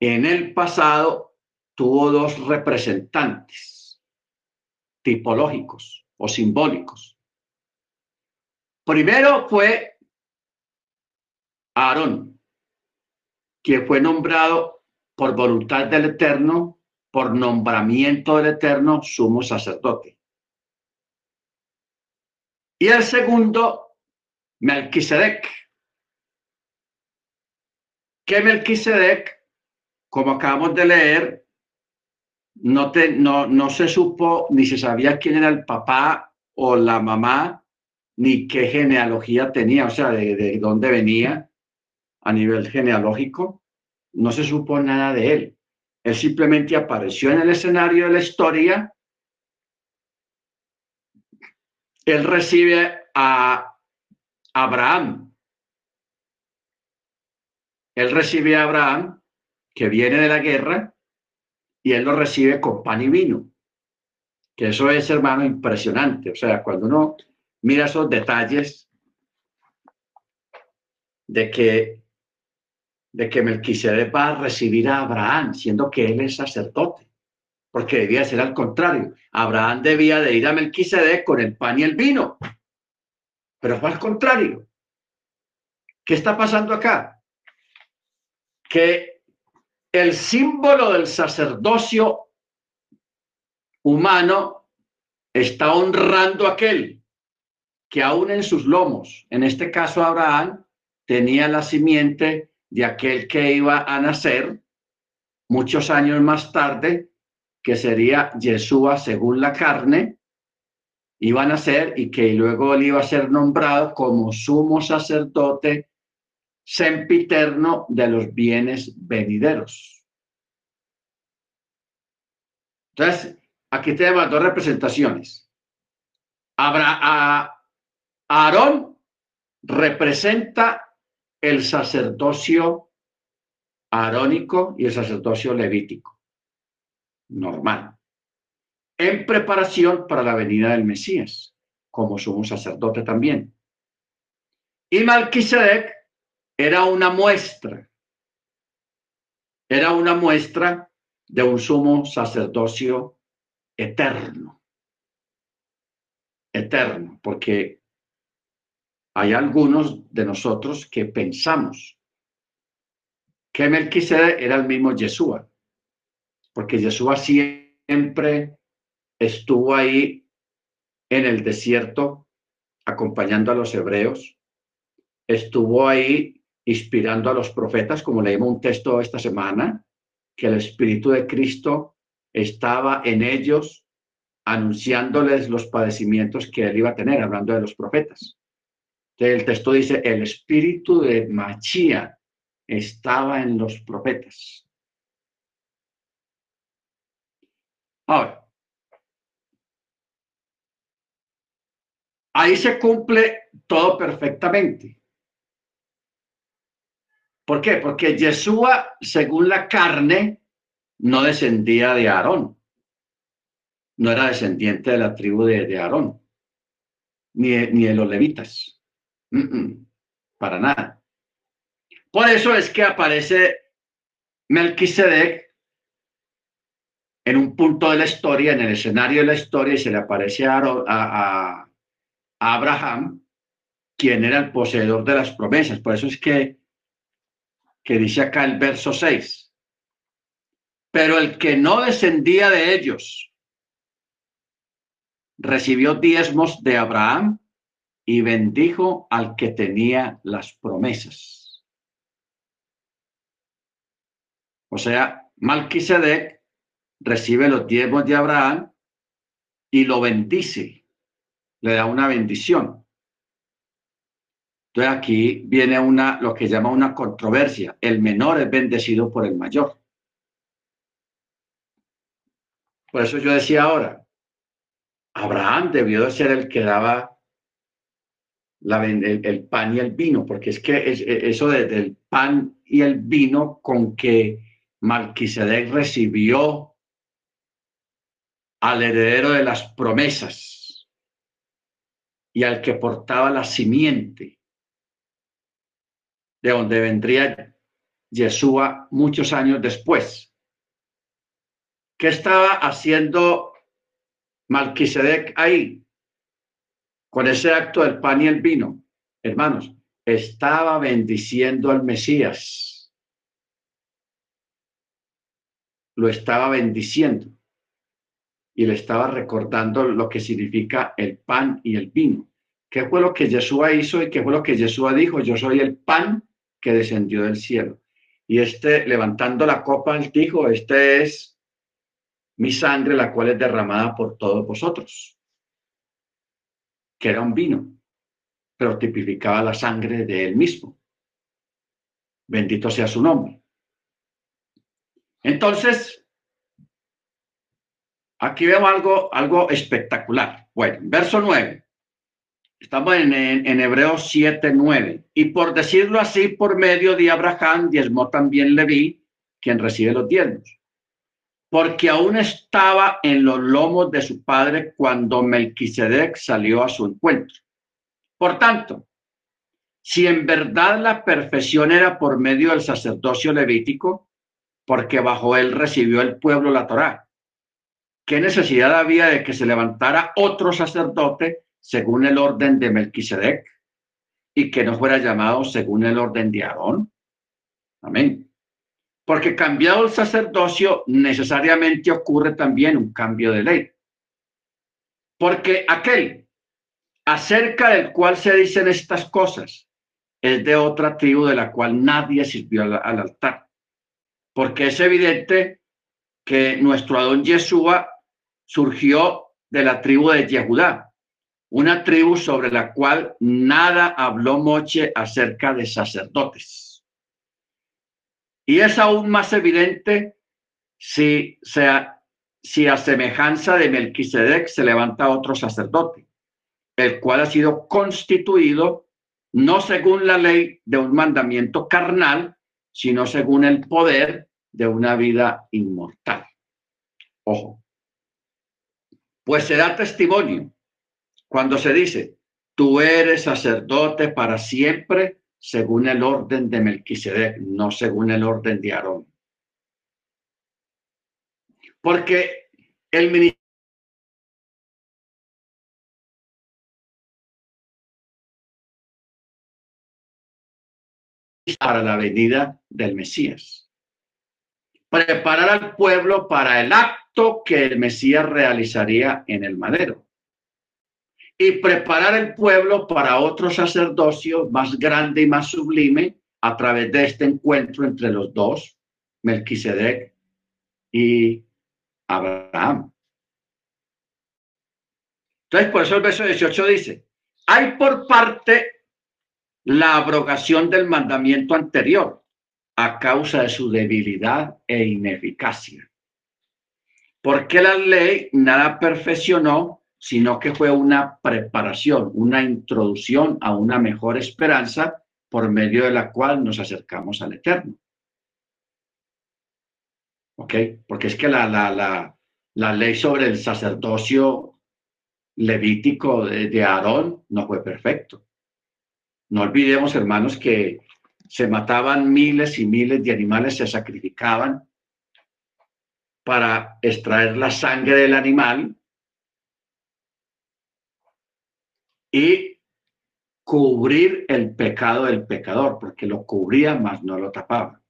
S1: en el pasado tuvo dos representantes tipológicos o simbólicos. Primero fue Aarón, quien fue nombrado por voluntad del Eterno, por nombramiento del Eterno, sumo sacerdote. Y el segundo, Melquisedec. Que Melquisedec, como acabamos de leer, no, se supo ni se sabía quién era el papá o la mamá, ni qué genealogía tenía, o sea, de dónde venía a nivel genealógico, no se supo nada de él. Él simplemente apareció en el escenario de la historia. Él recibe a Abraham. Él recibe a Abraham, que viene de la guerra, y él lo recibe con pan y vino. Que eso es, hermano, impresionante. O sea, cuando uno mira esos detalles de que de que Melquisedec va a recibir a Abraham, siendo que él es sacerdote, porque debía ser al contrario. Abraham debía de ir a Melquisedec con el pan y el vino, pero fue al contrario. ¿Qué está pasando acá? Que el símbolo del sacerdocio humano está honrando a aquel que aún en sus lomos, en este caso Abraham, tenía la simiente de aquel que iba a nacer muchos años más tarde, que sería Yeshua según la carne, iba a nacer y que luego él iba a ser nombrado como sumo sacerdote sempiterno de los bienes venideros. Entonces, aquí tenemos dos representaciones. Habrá Aarón representa el sacerdocio arónico y el sacerdocio levítico. Normal. En preparación para la venida del Mesías, como sumo sacerdote también. Y Malquisedec era una muestra, era una muestra de un sumo sacerdocio eterno. Eterno, porque hay algunos de nosotros que pensamos que Melquisedec era el mismo Yeshua, porque Yeshua siempre estuvo ahí en el desierto acompañando a los hebreos, estuvo ahí inspirando a los profetas, como leímos un texto esta semana, que el Espíritu de Cristo estaba en ellos anunciándoles los padecimientos que él iba a tener, hablando de los profetas. Entonces, el texto dice, el Espíritu de Machía estaba en los profetas. Ahí se cumple todo perfectamente. ¿Por qué? Porque Yeshua, según la carne, no descendía de Aarón. No era descendiente de la tribu de, Aarón, ni de, ni de los levitas. para nada. Por eso es que aparece Melquisedec en un punto de la historia, en el escenario de la historia, y se le aparece a, Abraham, quien era el poseedor de las promesas. Por eso es que que dice acá el verso 6. Pero el que no descendía de ellos recibió diezmos de Abraham y bendijo al que tenía las promesas. O sea, Malquisedec recibe los diezmos de Abraham y lo bendice, le da una bendición. Entonces aquí viene una, lo que llama una controversia. El menor es bendecido por el mayor. Por eso yo decía ahora, Abraham debió de ser el que daba la, el, pan y el vino, porque es que es, eso del pan y el vino con que Malquisedec recibió al heredero de las promesas y al que portaba la simiente de donde vendría Yeshua muchos años después. ¿Qué estaba haciendo Malquisedec ahí? Con ese acto del pan y el vino, hermanos, estaba bendiciendo al Mesías. Lo estaba bendiciendo y le estaba recordando lo que significa el pan y el vino. ¿Qué fue lo que Yeshua hizo y qué fue lo que Yeshua dijo? Yo soy el pan que descendió del cielo. Y este, levantando la copa, él dijo, este es mi sangre, la cual es derramada por todos vosotros. Que era un vino, pero tipificaba la sangre de él mismo. Bendito sea su nombre. Entonces, aquí vemos algo, algo espectacular. Bueno, verso 9. Estamos en, en, Hebreos 7, 9. Y por decirlo así, por medio de Abraham, diezmó también Leví, quien recibe los diezmos. Porque aún estaba en los lomos de su padre cuando Melquisedec salió a su encuentro. Por tanto, si en verdad la perfección era por medio del sacerdocio levítico, porque bajo él recibió el pueblo la Torá, ¿qué necesidad había de que se levantara otro sacerdote según el orden de Melquisedec y que no fuera llamado según el orden de Aarón. Amén. Porque cambiado el sacerdocio, necesariamente ocurre también un cambio de ley. Porque aquel acerca del cual se dicen estas cosas es de otra tribu de la cual nadie sirvió al, altar. Porque es evidente que nuestro Adón Yeshua surgió de la tribu de Yehudá, una tribu sobre la cual nada habló Moche acerca de sacerdotes. Y es aún más evidente si, sea, si a semejanza de Melquisedec se levanta otro sacerdote, el cual ha sido constituido no según la ley de un mandamiento carnal, sino según el poder de una vida inmortal. Ojo. Pues se da testimonio cuando se dice, tú eres sacerdote para siempre según el orden de Melquisedec, no según el orden de Aarón. Porque el ministerio para la venida del Mesías. Preparar al pueblo para el acto que el Mesías realizaría en el madero. Y preparar el pueblo para otro sacerdocio más grande y más sublime a través de este encuentro entre los dos, Melquisedec y Abraham. Entonces, por eso el verso 18 dice, hay por parte la abrogación del mandamiento anterior a causa de su debilidad e ineficacia. Porque la ley nada perfeccionó, sino que fue una preparación, una introducción a una mejor esperanza por medio de la cual nos acercamos al Eterno. ¿Ok? Porque es que la, la, la, la ley sobre el sacerdocio levítico de, de Aarón no fue perfecto. No olvidemos, hermanos, que se mataban miles y miles de animales, se sacrificaban para extraer la sangre del animal y cubrir el pecado del pecador, porque lo cubría más no lo tapaba.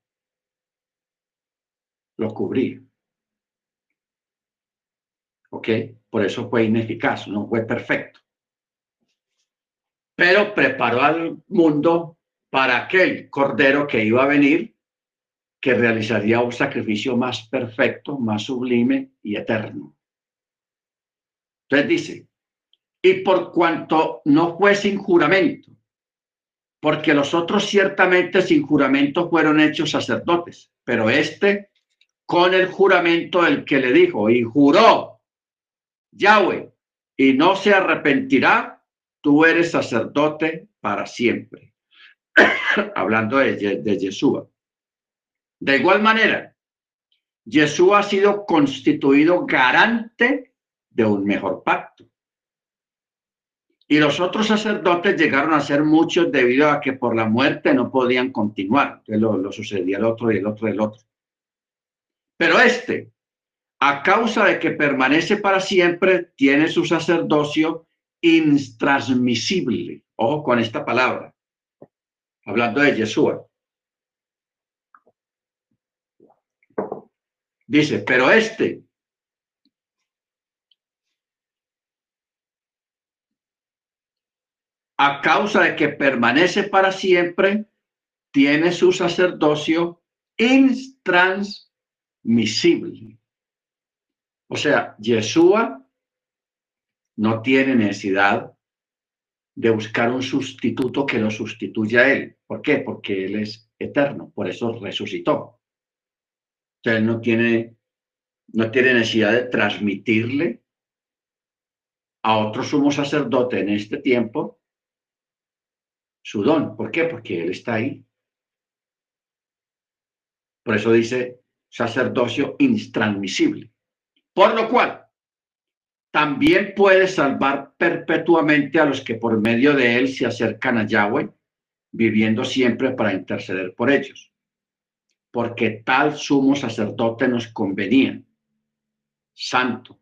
S1: Lo cubría. ¿Ok? Por eso fue ineficaz, no fue perfecto pero preparó al mundo para aquel cordero que iba a venir, que realizaría un sacrificio más perfecto, más sublime y eterno. Entonces dice, y por cuanto no fue sin juramento, porque los otros ciertamente sin juramento fueron hechos sacerdotes, pero este con el juramento del que le dijo, y juró Yahweh, y no se arrepentirá tú eres sacerdote para siempre. Hablando de, de Yeshua. De igual manera, Yeshua ha sido constituido garante de un mejor pacto. Y los otros sacerdotes llegaron a ser muchos debido a que por la muerte no podían continuar. Lo, lo sucedía el otro y el otro y el otro. Pero este, a causa de que permanece para siempre, tiene su sacerdocio intransmisible. Ojo con esta palabra. Hablando de Yeshua. Dice, pero este a causa de que permanece para siempre, tiene su sacerdocio intransmisible. O sea, Yeshua no tiene necesidad de buscar un sustituto que lo sustituya a él. ¿Por qué? Porque él es eterno, por eso resucitó. Entonces no tiene, no tiene necesidad de transmitirle a otro sumo sacerdote en este tiempo su don. ¿Por qué? Porque él está ahí. Por eso dice sacerdocio intransmisible. Por lo cual, también puede salvar perpetuamente a los que por medio de él se acercan a Yahweh, viviendo siempre para interceder por ellos. Porque tal sumo sacerdote nos convenía, santo,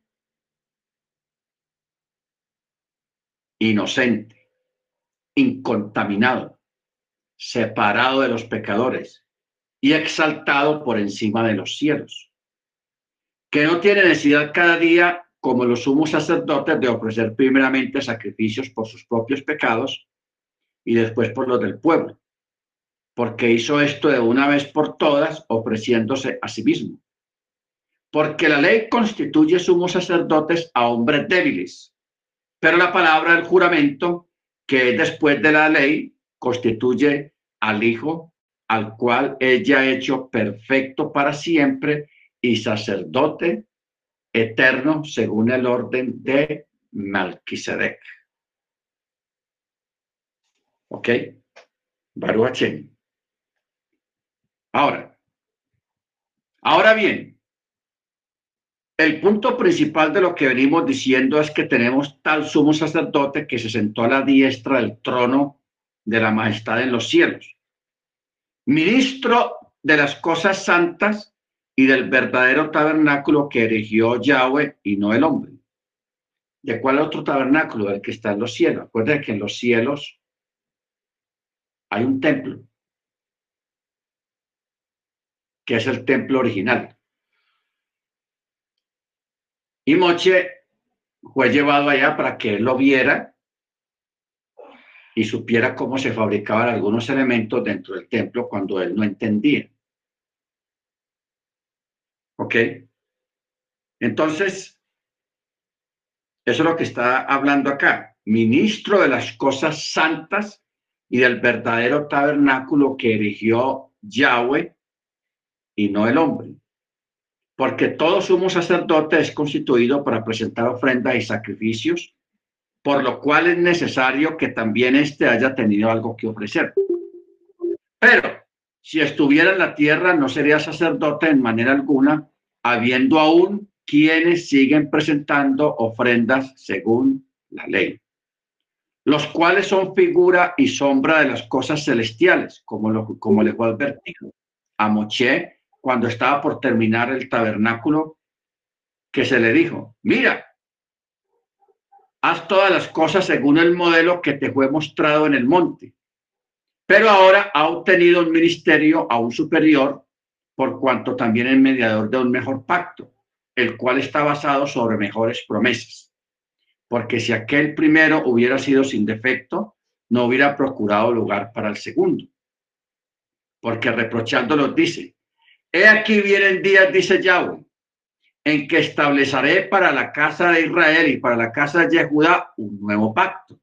S1: inocente, incontaminado, separado de los pecadores. Y exaltado por encima de los cielos, que no tiene necesidad cada día como los sumos sacerdotes, de ofrecer primeramente sacrificios por sus propios pecados y después por los del pueblo, porque hizo esto de una vez por todas, ofreciéndose a sí mismo. Porque la ley constituye sumos sacerdotes a hombres débiles, pero la palabra del juramento, que es después de la ley, constituye al Hijo, al cual ella ha hecho perfecto para siempre y sacerdote eterno según el orden de Melquisedec. ¿Ok? Baruch Ahora, ahora bien, el punto principal de lo que venimos diciendo es que tenemos tal sumo sacerdote que se sentó a la diestra del trono de la majestad en los cielos, ministro de las cosas santas y del verdadero tabernáculo que erigió Yahweh y no el hombre. ¿De cuál otro tabernáculo? El que está en los cielos. Acuérdense que en los cielos hay un templo, que es el templo original. Y Moche fue llevado allá para que él lo viera y supiera cómo se fabricaban algunos elementos dentro del templo cuando él no entendía. ¿Ok? Entonces, eso es lo que está hablando acá. Ministro de las cosas santas y del verdadero tabernáculo que erigió Yahweh y no el hombre. Porque todo sumo sacerdote es constituido para presentar ofrendas y sacrificios, por lo cual es necesario que también éste haya tenido algo que ofrecer. Pero si estuviera en la tierra, no sería sacerdote en manera alguna, habiendo aún quienes siguen presentando ofrendas según la ley, los cuales son figura y sombra de las cosas celestiales, como, lo, como le fue a Moche cuando estaba por terminar el tabernáculo, que se le dijo, mira, haz todas las cosas según el modelo que te fue mostrado en el monte, pero ahora ha obtenido un ministerio aún superior por cuanto también es mediador de un mejor pacto, el cual está basado sobre mejores promesas. Porque si aquel primero hubiera sido sin defecto, no hubiera procurado lugar para el segundo. Porque reprochándolo dice, he aquí vienen días, dice Yahweh, en que estableceré para la casa de Israel y para la casa de Judá un nuevo pacto.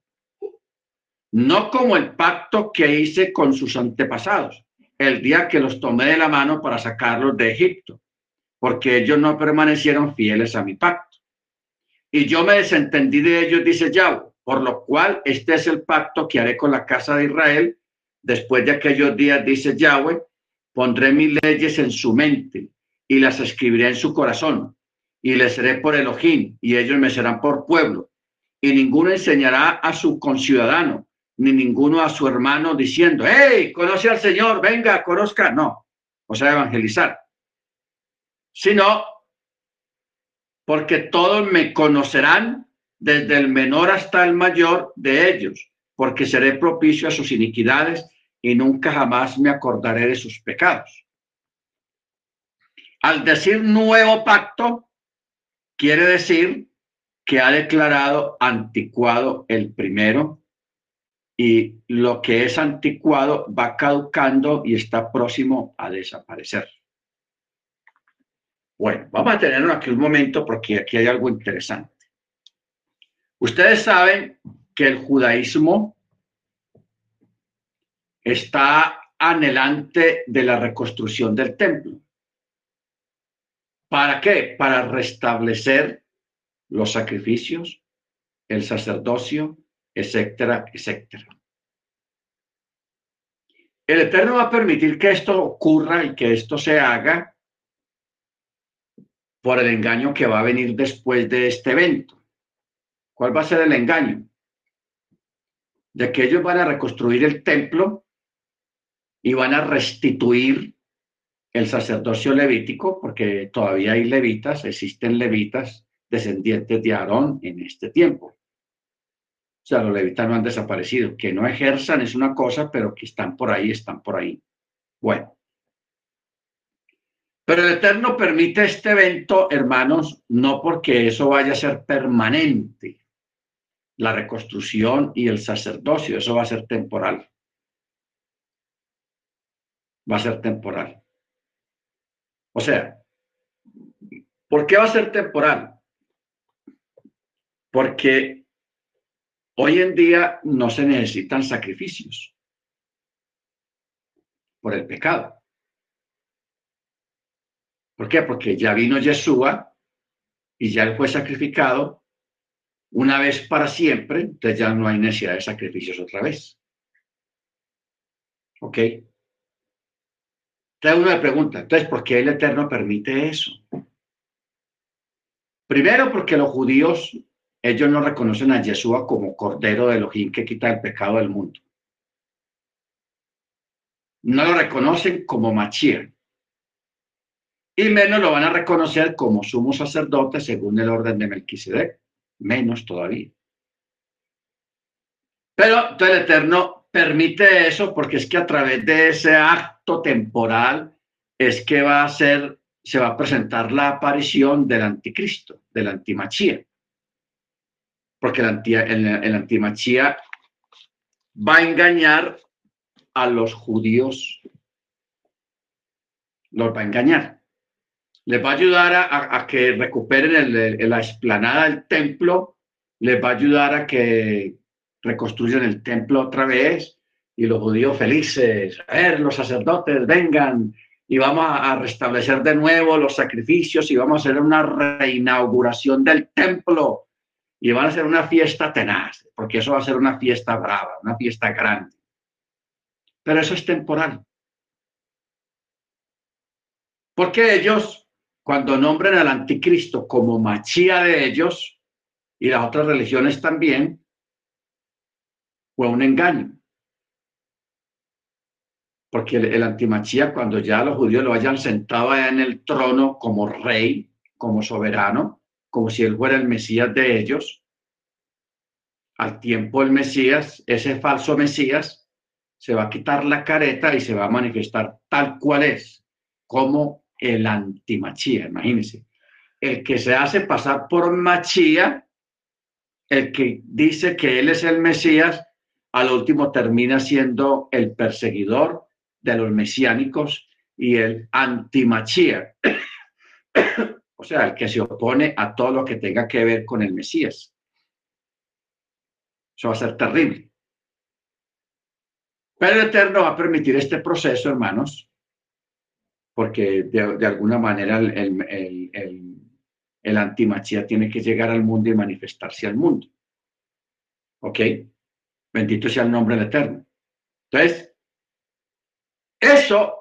S1: No como el pacto que hice con sus antepasados, el día que los tomé de la mano para sacarlos de Egipto, porque ellos no permanecieron fieles a mi pacto. Y yo me desentendí de ellos, dice Yahweh, por lo cual este es el pacto que haré con la casa de Israel. Después de aquellos días, dice Yahweh, pondré mis leyes en su mente y las escribiré en su corazón y les seré por Elohim y ellos me serán por pueblo. Y ninguno enseñará a su conciudadano ni ninguno a su hermano diciendo, hey, conoce al Señor, venga, conozca. No, o sea, evangelizar. Sino porque todos me conocerán desde el menor hasta el mayor de ellos, porque seré propicio a sus iniquidades y nunca jamás me acordaré de sus pecados. Al decir nuevo pacto, quiere decir que ha declarado anticuado el primero y lo que es anticuado va caducando y está próximo a desaparecer. Bueno, vamos a tenerlo aquí un momento porque aquí hay algo interesante. Ustedes saben que el judaísmo está anhelante de la reconstrucción del templo. ¿Para qué? Para restablecer los sacrificios, el sacerdocio, etcétera, etcétera. El Eterno va a permitir que esto ocurra y que esto se haga por el engaño que va a venir después de este evento. ¿Cuál va a ser el engaño? De que ellos van a reconstruir el templo y van a restituir el sacerdocio levítico, porque todavía hay levitas, existen levitas descendientes de Aarón en este tiempo sea, los levitas no han desaparecido. Que no ejerzan es una cosa, pero que están por ahí, están por ahí. Bueno. Pero el Eterno permite este evento, hermanos, no porque eso vaya a ser permanente. La reconstrucción y el sacerdocio, eso va a ser temporal. Va a ser temporal. O sea, ¿por qué va a ser temporal? Porque hoy en día no se necesitan sacrificios por el pecado. ¿Por qué? Porque ya vino Yeshua y ya él fue sacrificado una vez para siempre, entonces ya no hay necesidad de sacrificios otra vez. ¿Ok? Entonces uno pregunta, entonces, ¿por qué el Eterno permite eso? Primero, porque los judíos, ellos no reconocen a Yeshua como Cordero de Elohim que quita el pecado del mundo. No lo reconocen como Machier y menos lo van a reconocer como sumo sacerdote según el orden de Melquisedec, menos todavía. Pero el Eterno permite eso porque es que a través de ese acto temporal es que va a ser, se va a presentar la aparición del anticristo, del antimachía. Porque el, anti, el antimachía va a engañar a los judíos, los va a engañar. Les va a ayudar a, que recuperen la explanada del templo, les va a ayudar a que reconstruyan el templo otra vez y los judíos felices, a los sacerdotes vengan y vamos a, restablecer de nuevo los sacrificios y vamos a hacer una reinauguración del templo y van a hacer una fiesta tenaz, porque eso va a ser una fiesta brava, una fiesta grande. Pero eso es temporal. Porque ellos cuando nombren al anticristo como machía de ellos y las otras religiones también, fue un engaño. Porque el, antimachía, cuando ya los judíos lo hayan sentado en el trono como rey, como soberano, como si él fuera el Mesías de ellos, al tiempo el Mesías, ese falso Mesías, se va a quitar la careta y se va a manifestar tal cual es, como el antimachía, imagínense. El que se hace pasar por machía, el que dice que él es el Mesías, al último termina siendo el perseguidor de los mesiánicos y el antimachía. o sea, el que se opone a todo lo que tenga que ver con el Mesías. Eso va a ser terrible. Pero el Eterno va a permitir este proceso, hermanos, porque de, alguna manera el, el, el, antimachía tiene que llegar al mundo y manifestarse al mundo. ¿Ok? Bendito sea el nombre del Eterno. Entonces, eso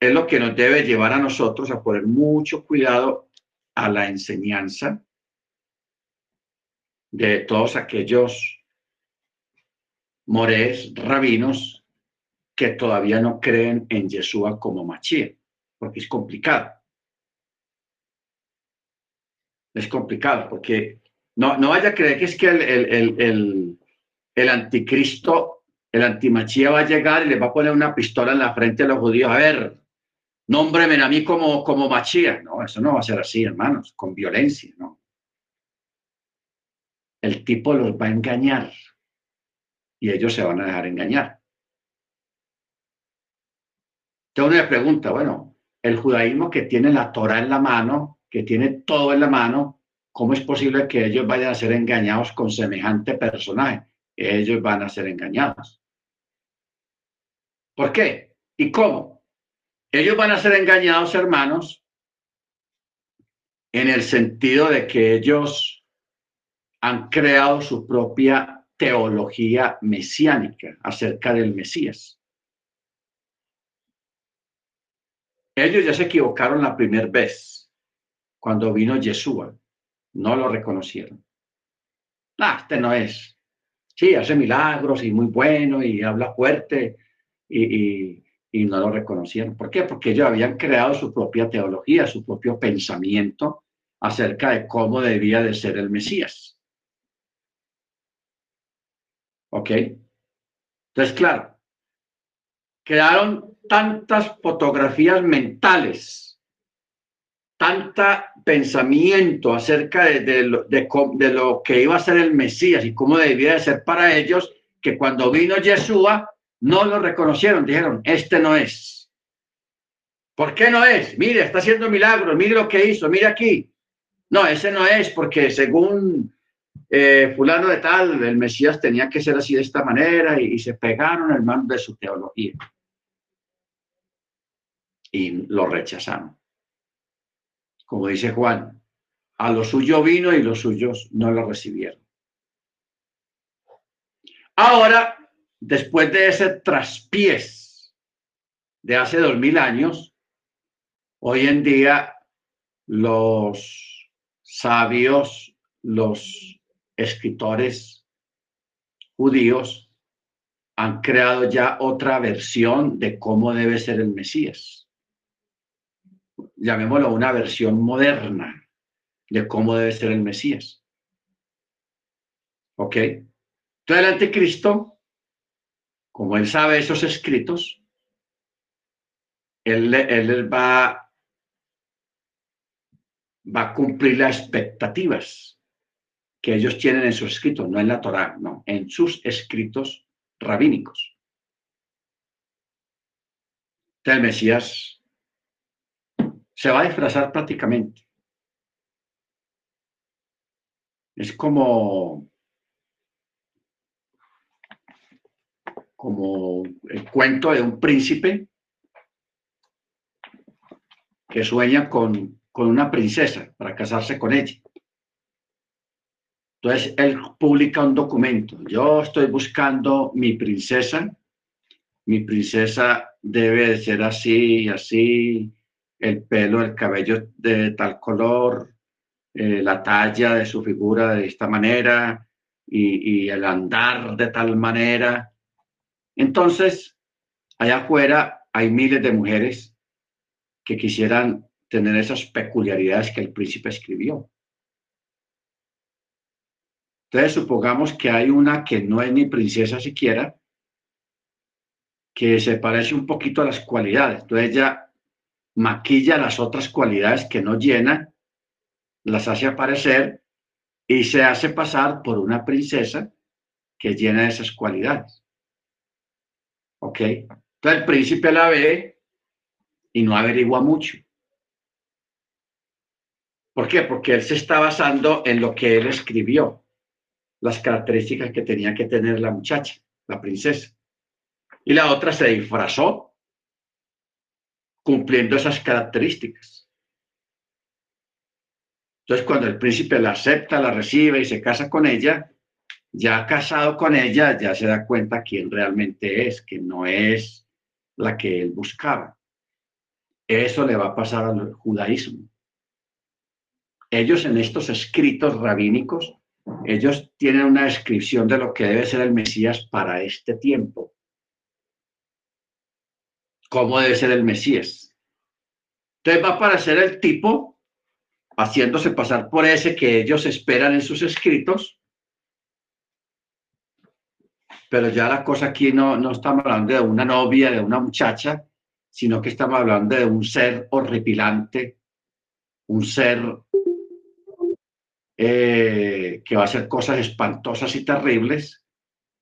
S1: es lo que nos debe llevar a nosotros a poner mucho cuidado a la enseñanza de todos aquellos mores, rabinos, que todavía no creen en Yeshua como Machía porque es complicado. Es complicado, porque no, no vaya a creer que es que el, anticristo, el antimachía va a llegar y le va a poner una pistola en la frente a los judíos. A ver, nómbreme a mí como, como machía. No, eso no va a ser así, hermanos, con violencia, ¿no? El tipo los va a engañar y ellos se van a dejar engañar. Entonces uno le pregunta, bueno, el judaísmo que tiene la Torah en la mano, que tiene todo en la mano, ¿cómo es posible que ellos vayan a ser engañados con semejante personaje? Ellos van a ser engañados. ¿Por qué? ¿Y cómo? Ellos van a ser engañados, hermanos, en el sentido de que ellos han creado su propia teología mesiánica acerca del Mesías. Ellos ya se equivocaron la primera vez cuando vino Yeshua. No lo reconocieron. Ah, este no es. Sí, hace milagros y muy bueno y habla fuerte y, no lo reconocieron. ¿Por qué? Porque ellos habían creado su propia teología, su propio pensamiento acerca de cómo debía de ser el Mesías. ¿Ok? Entonces, claro, quedaron tantas fotografías mentales tanta pensamiento acerca de, lo, de, lo, que iba a ser el Mesías y cómo debía de ser para ellos, que cuando vino Yeshua no lo reconocieron, dijeron, este no es. ¿Por qué no es? Mire, está haciendo milagros, mire lo que hizo, mire aquí. No, ese no es porque según eh, fulano de tal, el Mesías tenía que ser así de esta manera y, se pegaron hermano de su teología. Y lo rechazaron como dice Juan, a lo suyo vino y los suyos no lo recibieron. Ahora, después de ese traspiés de hace dos mil años, hoy en día los sabios, los escritores judíos han creado ya otra versión de cómo debe ser el Mesías llamémoslo una versión moderna de cómo debe ser el Mesías. ¿Ok? Entonces el anticristo, como él sabe esos escritos, él, él va, va a cumplir las expectativas que ellos tienen en sus escritos, no en la Torá, no, en sus escritos rabínicos. Entonces el Mesías se va a disfrazar prácticamente. Es como, como el cuento de un príncipe que sueña con, con una princesa para casarse con ella. Entonces, él publica un documento. Yo estoy buscando mi princesa. Mi princesa debe de ser así, así, el pelo, el cabello de tal color, eh, la talla de su figura de esta manera y, el andar de tal manera. Entonces, allá afuera hay miles de mujeres que quisieran tener esas peculiaridades que el príncipe escribió. Entonces, supongamos que hay una que no es ni princesa siquiera, que se parece un poquito a las cualidades. Entonces, ella maquilla las otras cualidades que no llena, las hace aparecer y se hace pasar por una princesa que llena esas cualidades. ¿Ok? Entonces el príncipe la ve y no averigua mucho. ¿Por qué? Porque él se está basando en lo que él escribió, las características que tenía que tener la muchacha, la princesa. Y la otra se disfrazó cumpliendo esas características. Entonces, cuando el príncipe la acepta, la recibe y se casa con ella, ya casado con ella, ya se da cuenta quién realmente es, que no es la que él buscaba. Eso le va a pasar al judaísmo. Ellos en estos escritos rabínicos, ellos tienen una descripción de lo que debe ser el Mesías para este tiempo cómo debe ser el Mesías. Entonces va a aparecer el tipo haciéndose pasar por ese que ellos esperan en sus escritos. Pero ya la cosa aquí no, no estamos hablando de una novia, de una muchacha, sino que estamos hablando de un ser horripilante, un ser eh, que va a hacer cosas espantosas y terribles,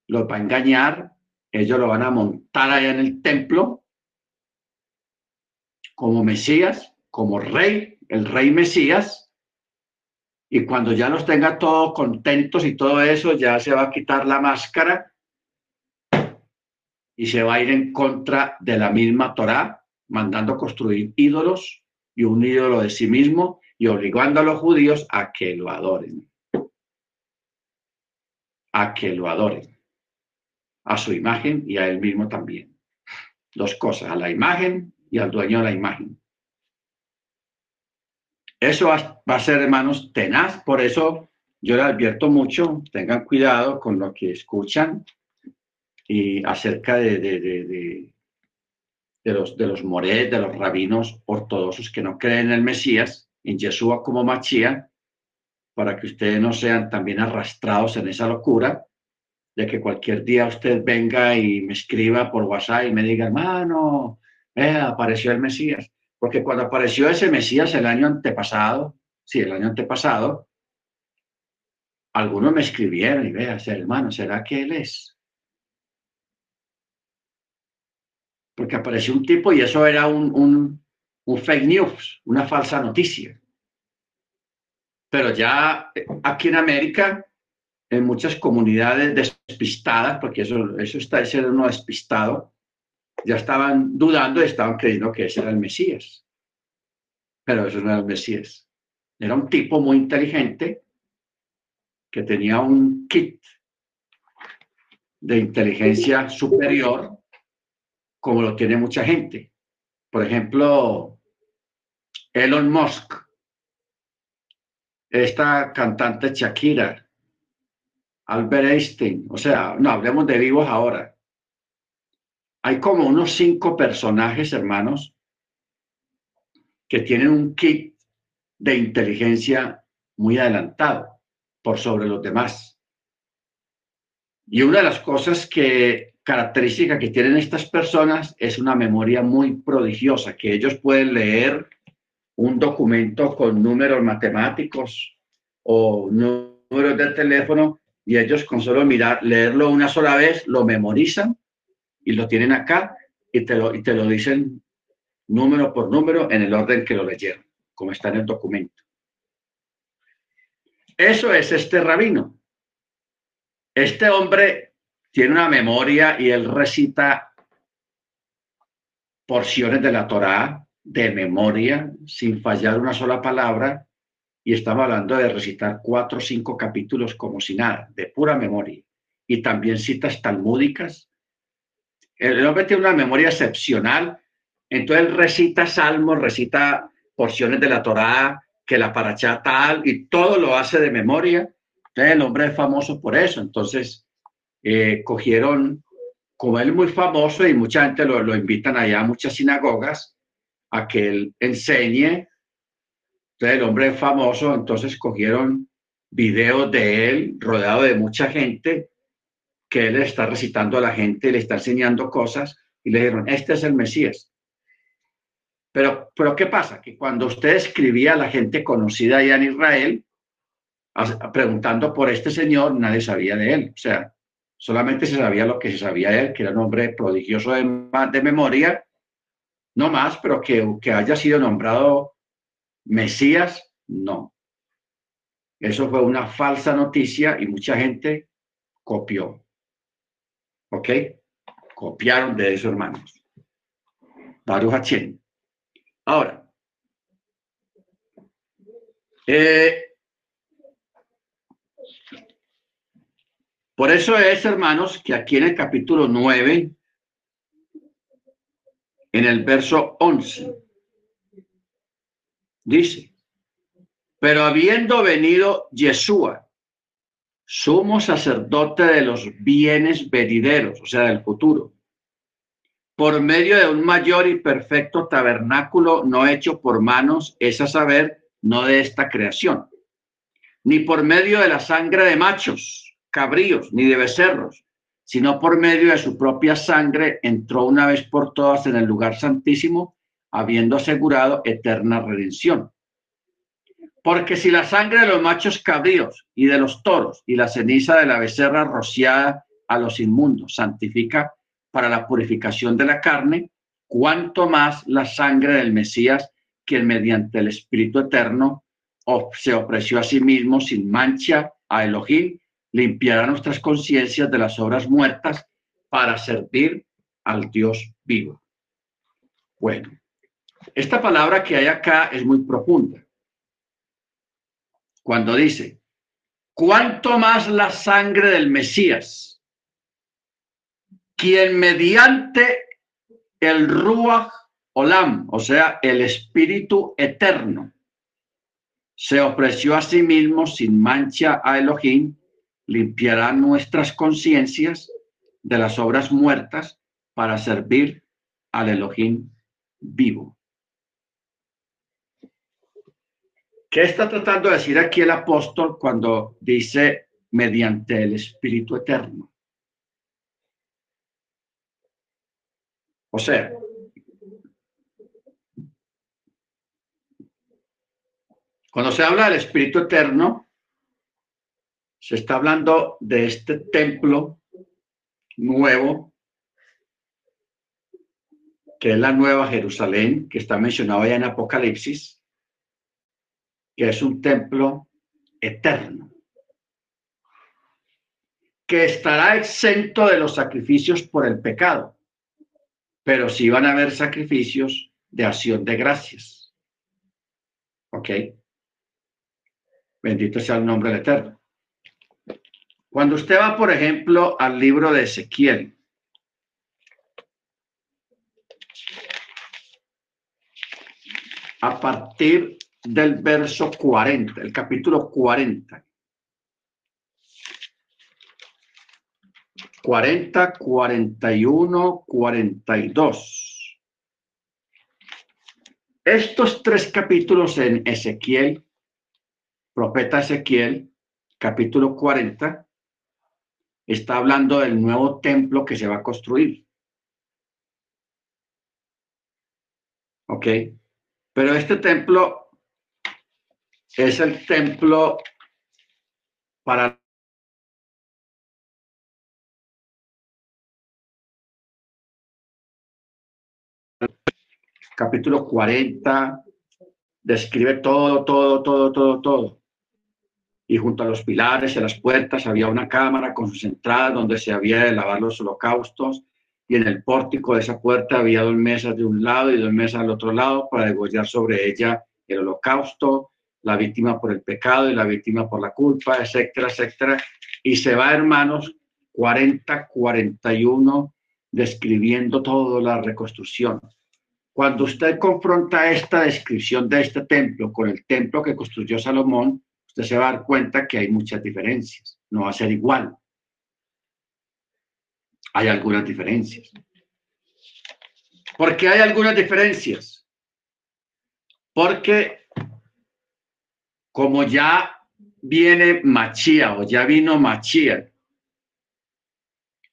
S1: lo va a engañar, ellos lo van a montar allá en el templo como Mesías, como rey, el rey Mesías, y cuando ya los tenga todos contentos y todo eso, ya se va a quitar la máscara y se va a ir en contra de la misma Torá, mandando construir ídolos y un ídolo de sí mismo y obligando a los judíos a que lo adoren. A que lo adoren. A su imagen y a él mismo también. Dos cosas, a la imagen y al dueño de la imagen. Eso va, a ser, hermanos, tenaz. Por eso yo les advierto mucho, tengan cuidado con lo que escuchan y acerca de, de, de, los, de los morés, de los rabinos ortodoxos que no creen en el Mesías, en Yeshua como Machía, para que ustedes no sean también arrastrados en esa locura de que cualquier día usted venga y me escriba por WhatsApp y me diga, hermano, apareció el Mesías. Porque cuando apareció ese Mesías el año antepasado, sí, el año antepasado, algunos me escribieron y vean, hermano, ¿será que él es? Porque apareció un tipo y eso era un, un, un fake news, una falsa noticia. Pero ya eh, aquí en América, en muchas comunidades despistadas, porque eso, eso está ese uno despistado, ya estaban dudando estaban creyendo que ese era el Mesías. Pero eso no era el Mesías. Era un tipo muy inteligente que tenía un kit de inteligencia superior, como lo tiene mucha gente. Por ejemplo, Elon Musk, esta cantante Shakira, Albert Einstein, o sea, no hablemos de vivos ahora. Hay como unos cinco personajes, hermanos, que tienen un kit de inteligencia muy adelantado por sobre los demás. Y una de las cosas que característica que tienen estas personas es una memoria muy prodigiosa, que ellos pueden leer un documento con números matemáticos o números de teléfono y ellos con solo mirar, leerlo una sola vez, lo memorizan y lo tienen acá y te lo, y te lo dicen número por número en el orden que lo leyeron, como está en el documento. Eso es este rabino. Este hombre tiene una memoria y él recita porciones de la Torá de memoria, sin fallar una sola palabra, y estaba hablando de recitar cuatro o cinco capítulos como si nada, de pura memoria. Y también citas talmúdicas. El hombre tiene una memoria excepcional, entonces recita salmos, recita porciones de la Torá, que la paracha tal, y todo lo hace de memoria. el hombre es famoso por eso. Entonces, eh, cogieron, como él es muy famoso y mucha gente lo, lo invitan allá a muchas sinagogas a que él enseñe. Entonces, el hombre es famoso, entonces cogieron videos de él rodeado de mucha gente que él está recitando a la gente, le está enseñando cosas y le dijeron, este es el Mesías. Pero, pero ¿qué pasa? Que cuando usted escribía a la gente conocida allá en Israel, preguntando por este señor, nadie sabía de él. O sea, solamente se sabía lo que se sabía de él, que era un hombre prodigioso de, memoria, no más, pero que haya sido nombrado Mesías, no. Eso fue una falsa noticia y mucha gente copió. ¿Ok? Copiaron de esos hermanos. Baruch Ahora, eh, por eso es, hermanos, que aquí en el capítulo 9, en el verso 11, dice, pero habiendo venido Yeshua, sumo sacerdote de los bienes venideros, o sea, del futuro, por medio de un mayor y perfecto tabernáculo no hecho por manos, es a saber, no de esta creación, ni por medio de la sangre de machos, cabríos, ni de becerros, sino por medio de su propia sangre entró una vez por todas en el lugar santísimo, habiendo asegurado eterna redención. Porque si la sangre de los machos cabríos y de los toros y la ceniza de la becerra rociada a los inmundos santifica para la purificación de la carne, cuanto más la sangre del Mesías, quien mediante el Espíritu Eterno se ofreció a sí mismo sin mancha a Elohim, limpiará nuestras conciencias de las obras muertas para servir al Dios vivo. Bueno, esta palabra que hay acá es muy profunda. Cuando dice, cuanto más la sangre del Mesías, quien mediante el Ruach Olam, o sea, el Espíritu Eterno, se ofreció a sí mismo sin mancha a Elohim, limpiará nuestras conciencias de las obras muertas para servir al Elohim vivo. ¿Qué está tratando de decir aquí el apóstol cuando dice mediante el Espíritu Eterno? O sea, Cuando se habla del Espíritu Eterno, se está hablando de este templo nuevo, que es la Nueva Jerusalén, que está mencionado ya en Apocalipsis, que es un templo eterno, que estará exento de los sacrificios por el pecado, pero sí van a haber sacrificios de acción de gracias. ¿Ok? Bendito sea el nombre del Eterno. Cuando usted va, por ejemplo, al libro de Ezequiel, a partir del verso 40, el capítulo 40. 40, 41, 42. Estos tres capítulos en Ezequiel profeta Ezequiel, capítulo 40, está hablando del nuevo templo que se va a construir. ¿Ok? Pero este templo es el templo para capítulo 40 describe todo, todo, todo, todo, todo. Y junto a los pilares y a las puertas había una cámara con sus entradas donde se había de lavar los holocaustos. Y en el pórtico de esa puerta había dos mesas de un lado y dos mesas al otro lado para degollar sobre ella el holocausto, la víctima por el pecado y la víctima por la culpa, etcétera, etcétera. Y se va, hermanos, 40, 41, describiendo toda la reconstrucción. Cuando usted confronta esta descripción de este templo con el templo que construyó Salomón, usted se va a dar cuenta que hay muchas diferencias. No va a ser igual. Hay algunas diferencias. ¿Por qué hay algunas diferencias? Porque como ya viene Machía o ya vino Machía,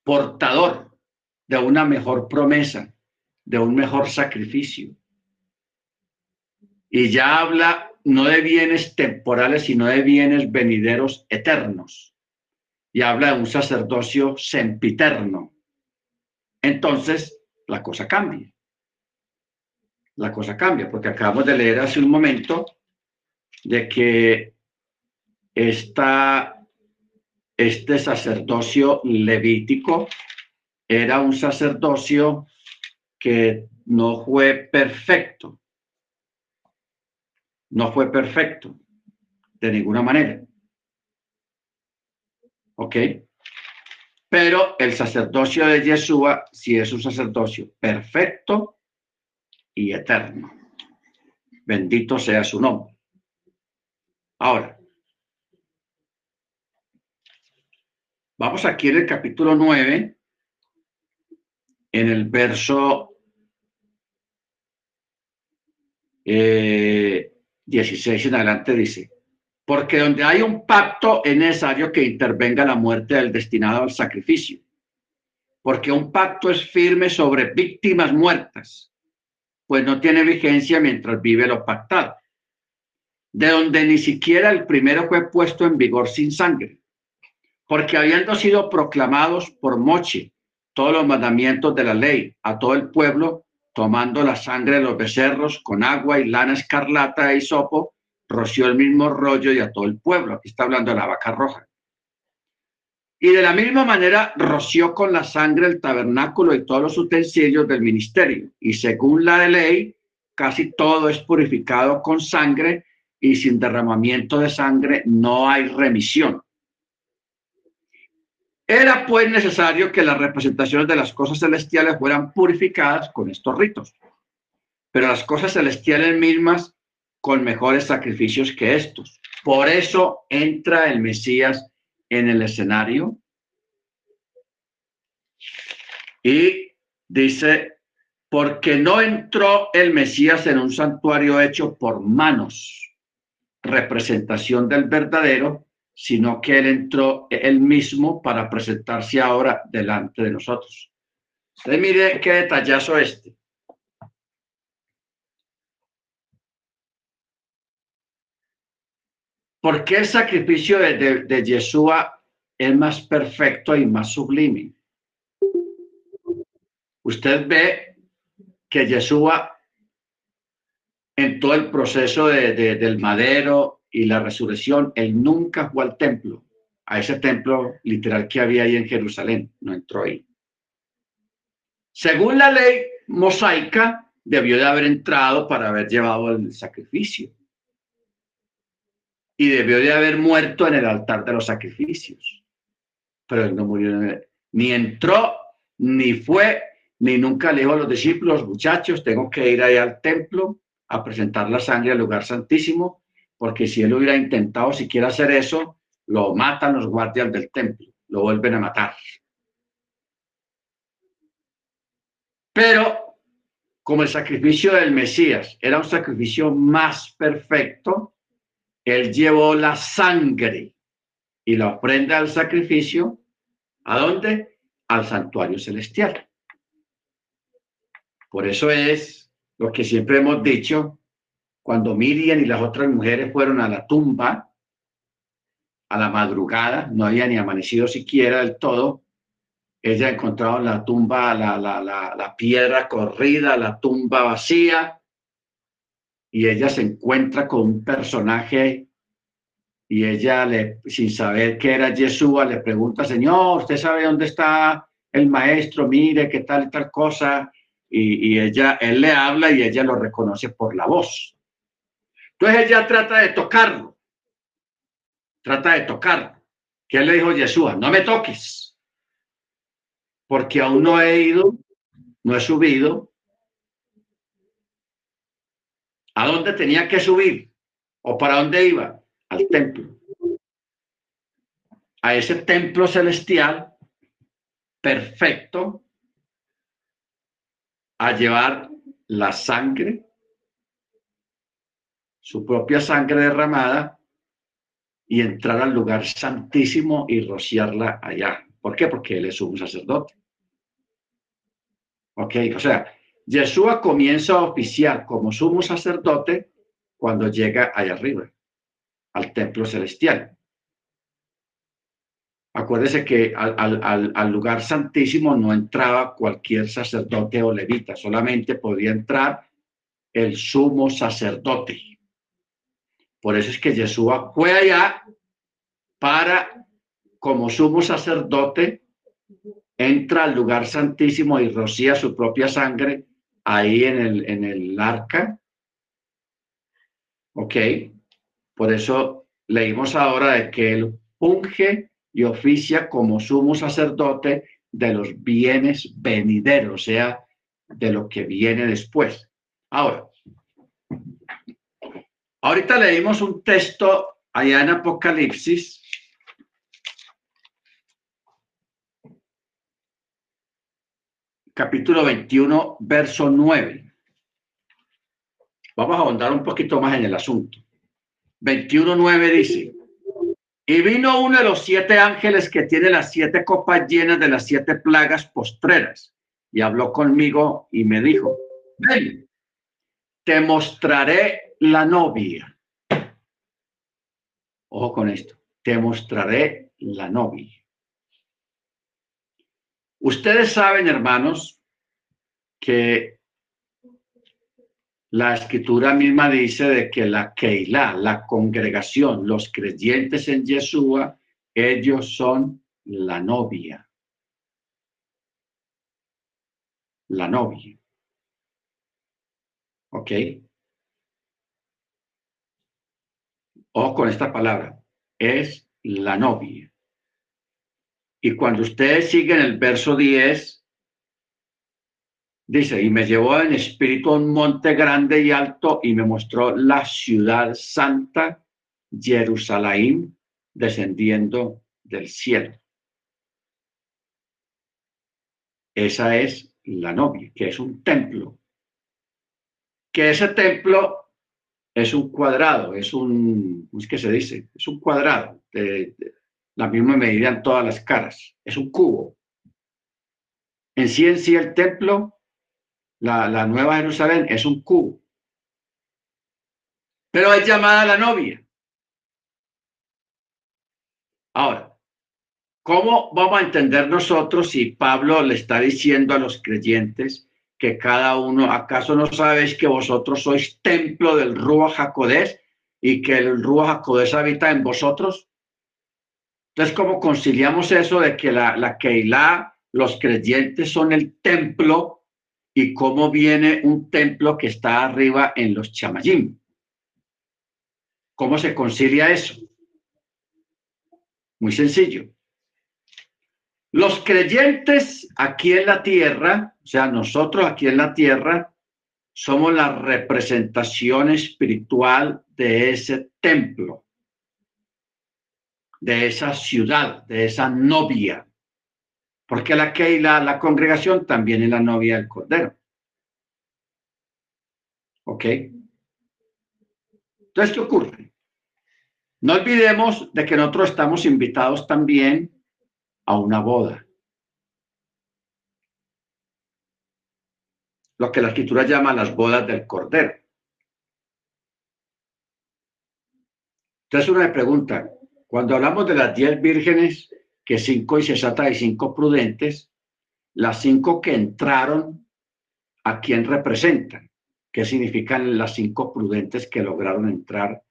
S1: portador de una mejor promesa, de un mejor sacrificio, y ya habla no de bienes temporales, sino de bienes venideros eternos. Y habla de un sacerdocio sempiterno. Entonces, la cosa cambia. La cosa cambia, porque acabamos de leer hace un momento de que este sacerdocio levítico era un sacerdocio que no fue perfecto no fue perfecto de ninguna manera. ¿Ok? Pero el sacerdocio de Yeshua sí es un sacerdocio perfecto y eterno. Bendito sea su nombre. Ahora, vamos aquí en el capítulo 9, en el verso eh, 16 en adelante dice, porque donde hay un pacto es necesario que intervenga la muerte del destinado al sacrificio, porque un pacto es firme sobre víctimas muertas, pues no tiene vigencia mientras vive lo pactado, de donde ni siquiera el primero fue puesto en vigor sin sangre, porque habiendo sido proclamados por Moche todos los mandamientos de la ley a todo el pueblo, tomando la sangre de los becerros con agua y lana escarlata y sopo, roció el mismo rollo y a todo el pueblo. Aquí está hablando de la vaca roja. Y de la misma manera roció con la sangre el tabernáculo y todos los utensilios del ministerio. Y según la ley, casi todo es purificado con sangre y sin derramamiento de sangre no hay remisión. Era pues necesario que las representaciones de las cosas celestiales fueran purificadas con estos ritos, pero las cosas celestiales mismas con mejores sacrificios que estos. Por eso entra el Mesías en el escenario y dice, porque no entró el Mesías en un santuario hecho por manos, representación del verdadero, sino que Él entró Él mismo para presentarse ahora delante de nosotros. Mire qué detallazo este. ¿Por qué el sacrificio de, de, de Yeshua es más perfecto y más sublime? Usted ve que Yeshua en todo el proceso de, de, del madero y la resurrección, él nunca fue al templo, a ese templo literal que había ahí en Jerusalén, no entró ahí. Según la ley mosaica, debió de haber entrado para haber llevado el sacrificio y debió de haber muerto en el altar de los sacrificios. Pero él no murió, ni entró, ni fue, ni nunca le dijo a los discípulos, muchachos, tengo que ir ahí al templo a presentar la sangre al lugar santísimo, porque si él hubiera intentado siquiera hacer eso, lo matan los guardias del templo, lo vuelven a matar. Pero como el sacrificio del Mesías era un sacrificio más perfecto, él llevó la sangre y la ofrenda al sacrificio, ¿a dónde? Al santuario celestial. Por eso es lo que siempre hemos dicho, cuando Miriam y las otras mujeres fueron a la tumba, a la madrugada, no había ni amanecido siquiera del todo, ella encontrado la tumba, la, la, la, la piedra corrida, la tumba vacía, y ella se encuentra con un personaje y ella, le, sin saber que era Yeshua, le pregunta, Señor, ¿usted sabe dónde está el maestro? Mire, qué tal y tal cosa. Y, ella, él le habla y ella lo reconoce por la voz. Entonces ella trata de tocarlo. Trata de tocarlo. ¿Qué le dijo Yeshua? No me toques. Porque aún no he ido, no he subido ¿A dónde tenía que subir? ¿O para dónde iba? Al templo. A ese templo celestial perfecto a llevar la sangre, su propia sangre derramada y entrar al lugar santísimo y rociarla allá. ¿Por qué? Porque él es un sacerdote. Ok, o sea, Yeshua comienza a oficiar como sumo sacerdote cuando llega allá arriba, al templo celestial. Acuérdese que al, lugar santísimo no entraba cualquier sacerdote o levita, solamente podía entrar el sumo sacerdote. Por eso es que Yeshua fue allá para, como sumo sacerdote, entra al lugar santísimo y rocía su propia sangre ahí en el, en el arca. ¿Ok? Por eso leímos ahora de que él unge y oficia como sumo sacerdote de los bienes venideros, o sea, de lo que viene después. Ahora, ahorita leímos un texto allá en Apocalipsis capítulo 21, verso 9. Vamos a ahondar un poquito más en el asunto. 21, 9 dice, y vino uno de los siete ángeles que tiene las siete copas llenas de las siete plagas postreras, y habló conmigo y me dijo, ven, te mostraré la novia. Ojo con esto, te mostraré la novia. Ustedes saben, hermanos, que la escritura misma dice de que la Keilah, la congregación, los creyentes en Yeshua, ellos son la novia. La novia. ¿Ok? O con esta palabra, es la novia. Y cuando ustedes siguen el verso 10, dice, y me llevó en espíritu a un monte grande y alto y me mostró la ciudad santa, Jerusalén, descendiendo del cielo. Esa es la novia, que es un templo. Que ese templo es un cuadrado, es un, ¿cómo es que se dice? Es un cuadrado de, la misma medida en todas las caras. Es un cubo. En sí en sí el templo, la, la Nueva Jerusalén, es un cubo. Pero es llamada la novia. Ahora, ¿cómo vamos a entender nosotros si Pablo le está diciendo a los creyentes que cada uno, ¿acaso no sabéis que vosotros sois templo del Rúa Jacodés y que el Rúa Jacodés habita en vosotros? Entonces, ¿cómo conciliamos eso de que la, la Keilah, los creyentes son el templo y cómo viene un templo que está arriba en los chamayim? ¿Cómo se concilia eso? Muy sencillo. Los creyentes aquí en la tierra, o sea, nosotros aquí en la tierra, somos la representación espiritual de ese templo, de esa ciudad, de esa novia. Porque la Keila, la congregación, también es la novia del Cordero. ¿Ok? Entonces, ¿qué ocurre? No olvidemos de que nosotros estamos invitados también a una boda. Lo que la escritura llama las bodas del Cordero. Entonces uno me pregunta, cuando hablamos de las diez vírgenes, que cinco y sesata y cinco prudentes, las cinco que entraron, ¿a quién representan? ¿Qué significan las cinco prudentes que lograron entrar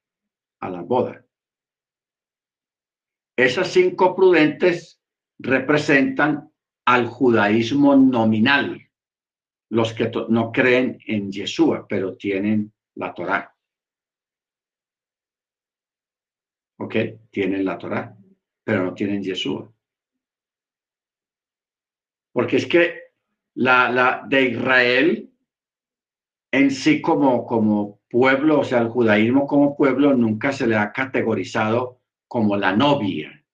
S1: a la boda? Esas cinco prudentes representan al judaísmo nominal, los que no creen en Yeshua, pero tienen la Torá. ¿Ok? Tienen la Torá, pero no tienen Yeshua. Porque es que la, la de Israel en sí como, como pueblo, o sea, el judaísmo como pueblo nunca se le ha categorizado como la novia.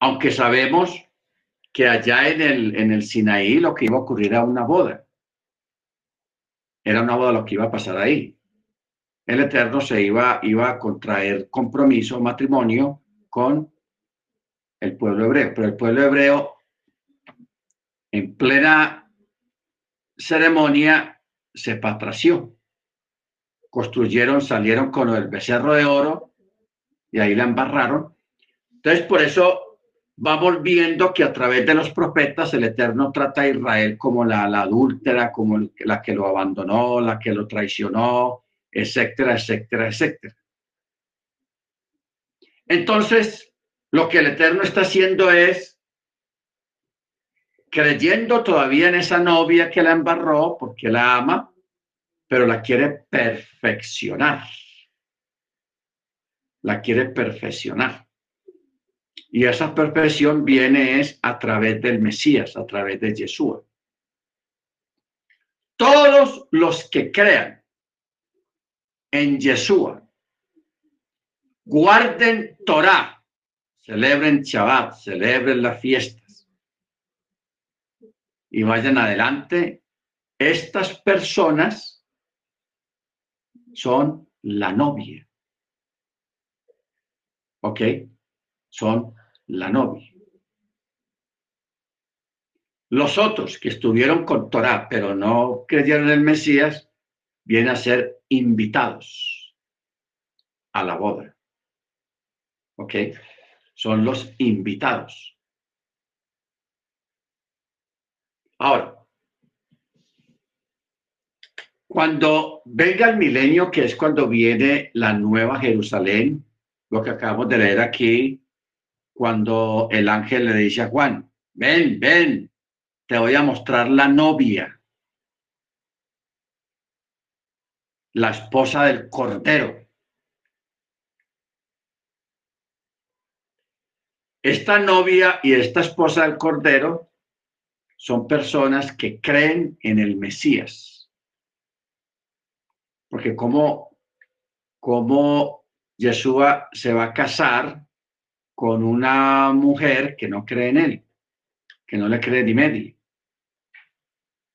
S1: Aunque sabemos que allá en el, en el Sinaí lo que iba a ocurrir era una boda. Era una boda lo que iba a pasar ahí. El Eterno se iba, iba a contraer compromiso, matrimonio con el pueblo hebreo. Pero el pueblo hebreo, en plena ceremonia, se patració construyeron, salieron con el becerro de oro y ahí la embarraron. Entonces, por eso vamos viendo que a través de los profetas el Eterno trata a Israel como la, la adúltera, como la que lo abandonó, la que lo traicionó, etcétera, etcétera, etcétera. Entonces, lo que el Eterno está haciendo es creyendo todavía en esa novia que la embarró porque la ama, pero la quiere perfeccionar. La quiere perfeccionar. Y esa perfección viene es a través del Mesías, a través de Yeshua. Todos los que crean en Yeshua, guarden Torah, celebren Shabbat, celebren las fiestas y vayan adelante, estas personas son la novia. ¿Ok? Son la novia. Los otros que estuvieron con Torah, pero no creyeron en el Mesías, vienen a ser invitados a la boda. ¿Ok? Son los invitados. Ahora, cuando venga el milenio, que es cuando viene la nueva Jerusalén, lo que acabamos de leer aquí, cuando el ángel le dice a Juan, ven, ven, te voy a mostrar la novia, la esposa del Cordero. Esta novia y esta esposa del Cordero son personas que creen en el Mesías porque como, como Yeshua se va a casar con una mujer que no cree en él, que no le cree ni medio.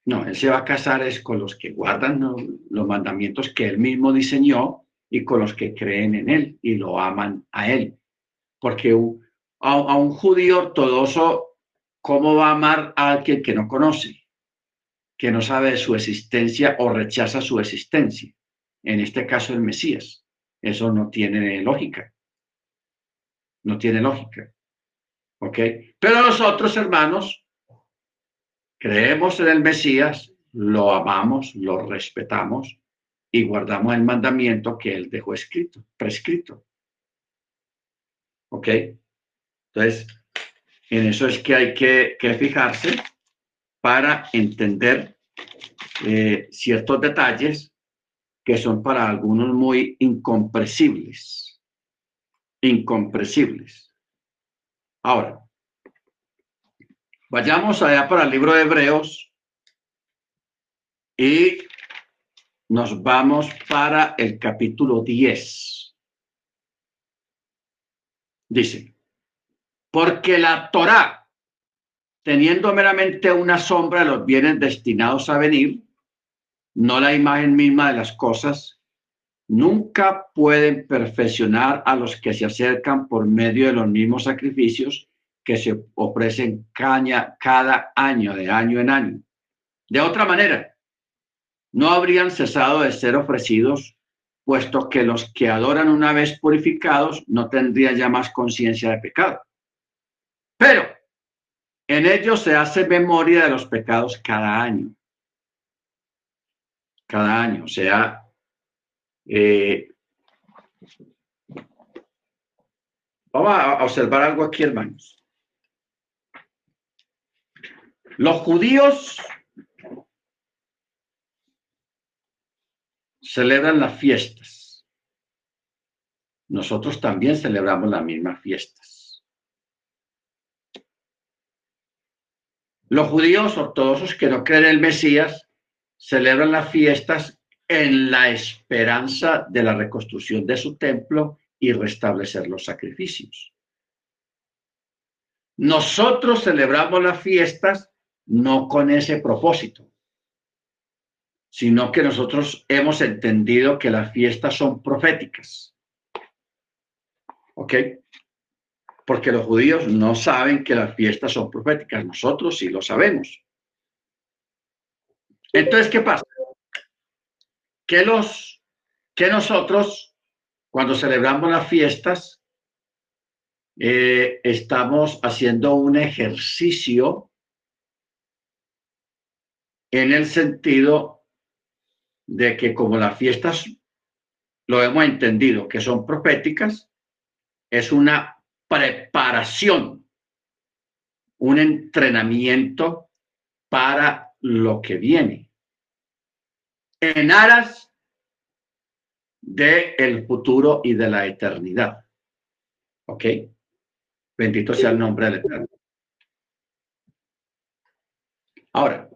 S1: No, él se va a casar es con los que guardan los mandamientos que él mismo diseñó y con los que creen en él y lo aman a él. Porque a, un judío ortodoxo, ¿cómo va a amar a alguien que no conoce, que no sabe su existencia o rechaza su existencia? en este caso el Mesías. Eso no tiene lógica. No tiene lógica. ¿Ok? Pero nosotros, hermanos, creemos en el Mesías, lo amamos, lo respetamos y guardamos el mandamiento que él dejó escrito, prescrito. ¿Ok? Entonces, en eso es que hay que, fijarse para entender eh, ciertos detalles que son para algunos muy incomprensibles. Incomprensibles. Ahora, vayamos allá para el libro de Hebreos y nos vamos para el capítulo 10. Dice, porque la Torá, teniendo meramente una sombra de los bienes destinados a venir, no la imagen misma de las cosas, nunca pueden perfeccionar a los que se acercan por medio de los mismos sacrificios que se ofrecen cada año, de año en año. De otra manera, no habrían cesado de ser ofrecidos, puesto que los que adoran una vez purificados no tendrían ya más conciencia de pecado. Pero en ellos se hace memoria de los pecados cada año cada año. O sea, eh, vamos a observar algo aquí, hermanos. Los judíos celebran las fiestas. Nosotros también celebramos las mismas fiestas. Los judíos ortodoxos que no creen en el Mesías celebran las fiestas en la esperanza de la reconstrucción de su templo y restablecer los sacrificios. Nosotros celebramos las fiestas no con ese propósito, sino que nosotros hemos entendido que las fiestas son proféticas. ¿Ok? Porque los judíos no saben que las fiestas son proféticas, nosotros sí lo sabemos. Entonces, ¿qué pasa? Que los, que nosotros, cuando celebramos las fiestas, eh, estamos haciendo un ejercicio en el sentido de que como las fiestas lo hemos entendido que son proféticas, es una preparación, un entrenamiento para lo que viene en aras de el futuro y de la eternidad. ¿Ok? Bendito sea el nombre del Eterno. Ahora,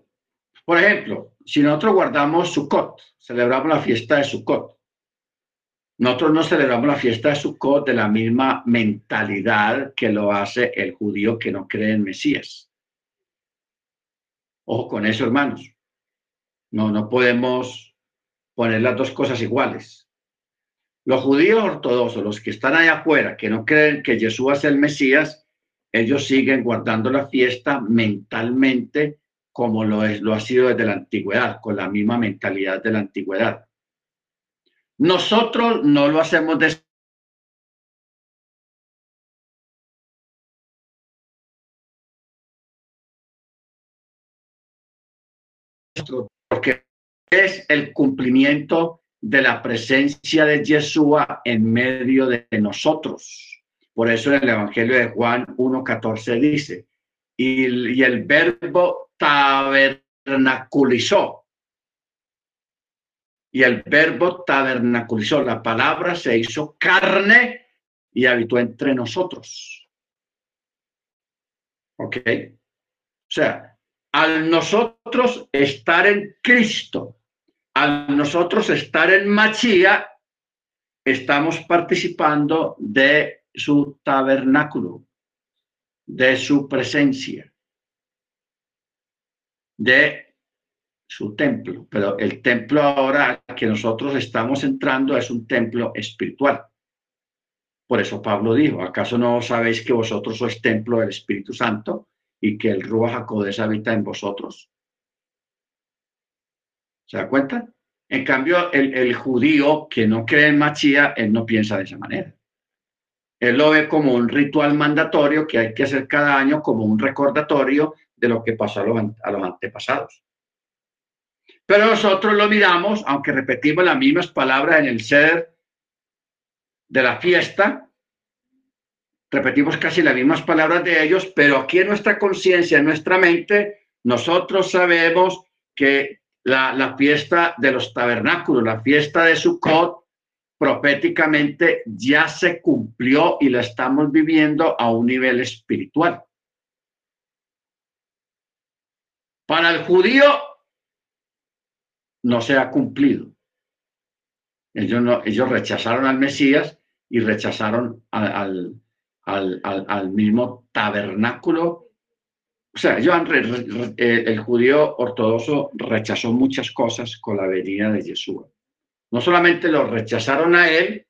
S1: por ejemplo, si nosotros guardamos Sukkot, celebramos la fiesta de Sukkot, nosotros no celebramos la fiesta de Sukkot de la misma mentalidad que lo hace el judío que no cree en Mesías. Ojo con eso, hermanos. No, no podemos poner las dos cosas iguales. Los judíos ortodoxos, los que están allá afuera, que no creen que Jesús es el Mesías, ellos siguen guardando la fiesta mentalmente como lo, es, lo ha sido desde la antigüedad, con la misma mentalidad de la antigüedad. Nosotros no lo hacemos de porque es el cumplimiento de la presencia de Yeshua en medio de nosotros. Por eso en el Evangelio de Juan 1.14 dice, y, el verbo tabernaculizó. Y el verbo tabernaculizó, la palabra se hizo carne y habitó entre nosotros. ¿Ok? O sea, al nosotros estar en Cristo, al nosotros estar en Machía, estamos participando de su tabernáculo, de su presencia, de su templo. Pero el templo ahora que nosotros estamos entrando es un templo espiritual. Por eso Pablo dijo, ¿acaso no sabéis que vosotros sois templo del Espíritu Santo? y que el Ruach HaKodesh habita en vosotros. ¿Se da cuenta? En cambio, el, judío que no cree en Machía, él no piensa de esa manera. Él lo ve como un ritual mandatorio que hay que hacer cada año, como un recordatorio de lo que pasó a los, antepasados. Pero nosotros lo miramos, aunque repetimos las mismas palabras en el ser de la fiesta, repetimos casi las mismas palabras de ellos, pero aquí en nuestra conciencia, en nuestra mente, nosotros sabemos que la, fiesta de los tabernáculos, la fiesta de Sukkot, proféticamente ya se cumplió y la estamos viviendo a un nivel espiritual. Para el judío no se ha cumplido. Ellos, rechazaron al Mesías y rechazaron al, mismo tabernáculo. O sea, el judío ortodoxo rechazó muchas cosas con la venida de Jesús. No solamente lo rechazaron a él,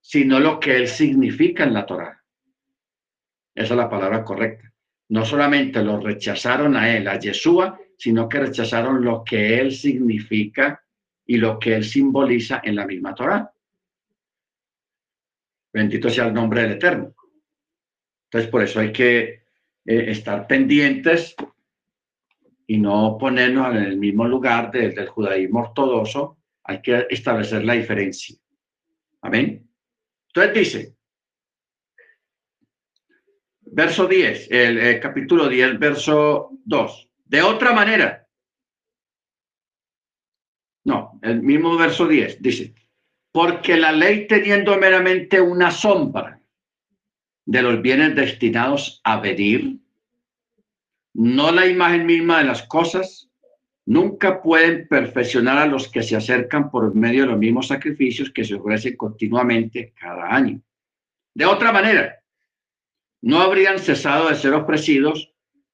S1: sino lo que él significa en la Torá. Esa es la palabra correcta. No solamente lo rechazaron a él, a Yeshua, sino que rechazaron lo que él significa y lo que él simboliza en la misma Torá. Bendito sea el nombre del Eterno. Entonces, por eso hay que eh, estar pendientes y no ponernos en el mismo lugar del judaísmo ortodoxo. Hay que establecer la diferencia. Amén. Entonces dice, verso 10, el, capítulo 10, verso 2. De otra manera, no, el mismo verso 10 dice, porque la ley teniendo meramente una sombra de los bienes destinados a venir, no la imagen misma de las cosas, nunca pueden perfeccionar a los que se acercan por medio de los mismos sacrificios que se ofrecen continuamente cada año. De otra manera, no habrían cesado de ser ofrecidos,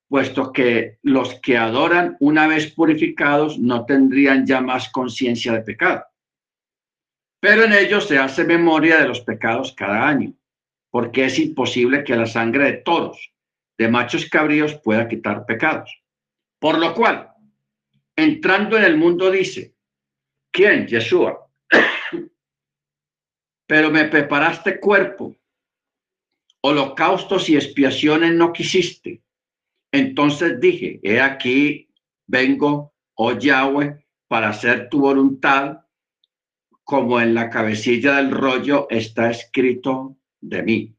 S1: puesto que los que adoran una vez purificados no tendrían ya más conciencia de pecado. Pero en ellos se hace memoria de los pecados cada año porque es imposible que la sangre de toros, de machos cabríos, pueda quitar pecados. Por lo cual, entrando en el mundo dice, ¿quién? Yeshua. Pero me preparaste cuerpo, holocaustos y expiaciones no quisiste. Entonces dije, he aquí, vengo, oh Yahweh, para hacer tu voluntad, como en la cabecilla del rollo está escrito de mí.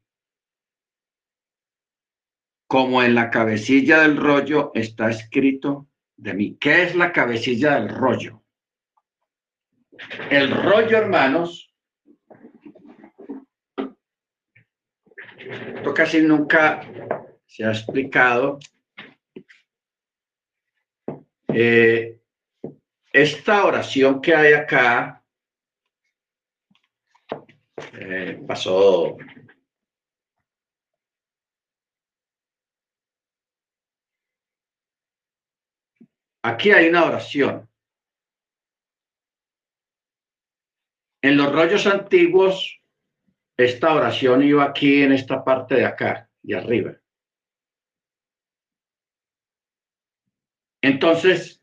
S1: Como en la cabecilla del rollo está escrito de mí. ¿Qué es la cabecilla del rollo? El rollo, hermanos, esto casi nunca se ha explicado. Eh, esta oración que hay acá eh, pasó Aquí hay una oración. En los rollos antiguos, esta oración iba aquí en esta parte de acá, y arriba. Entonces,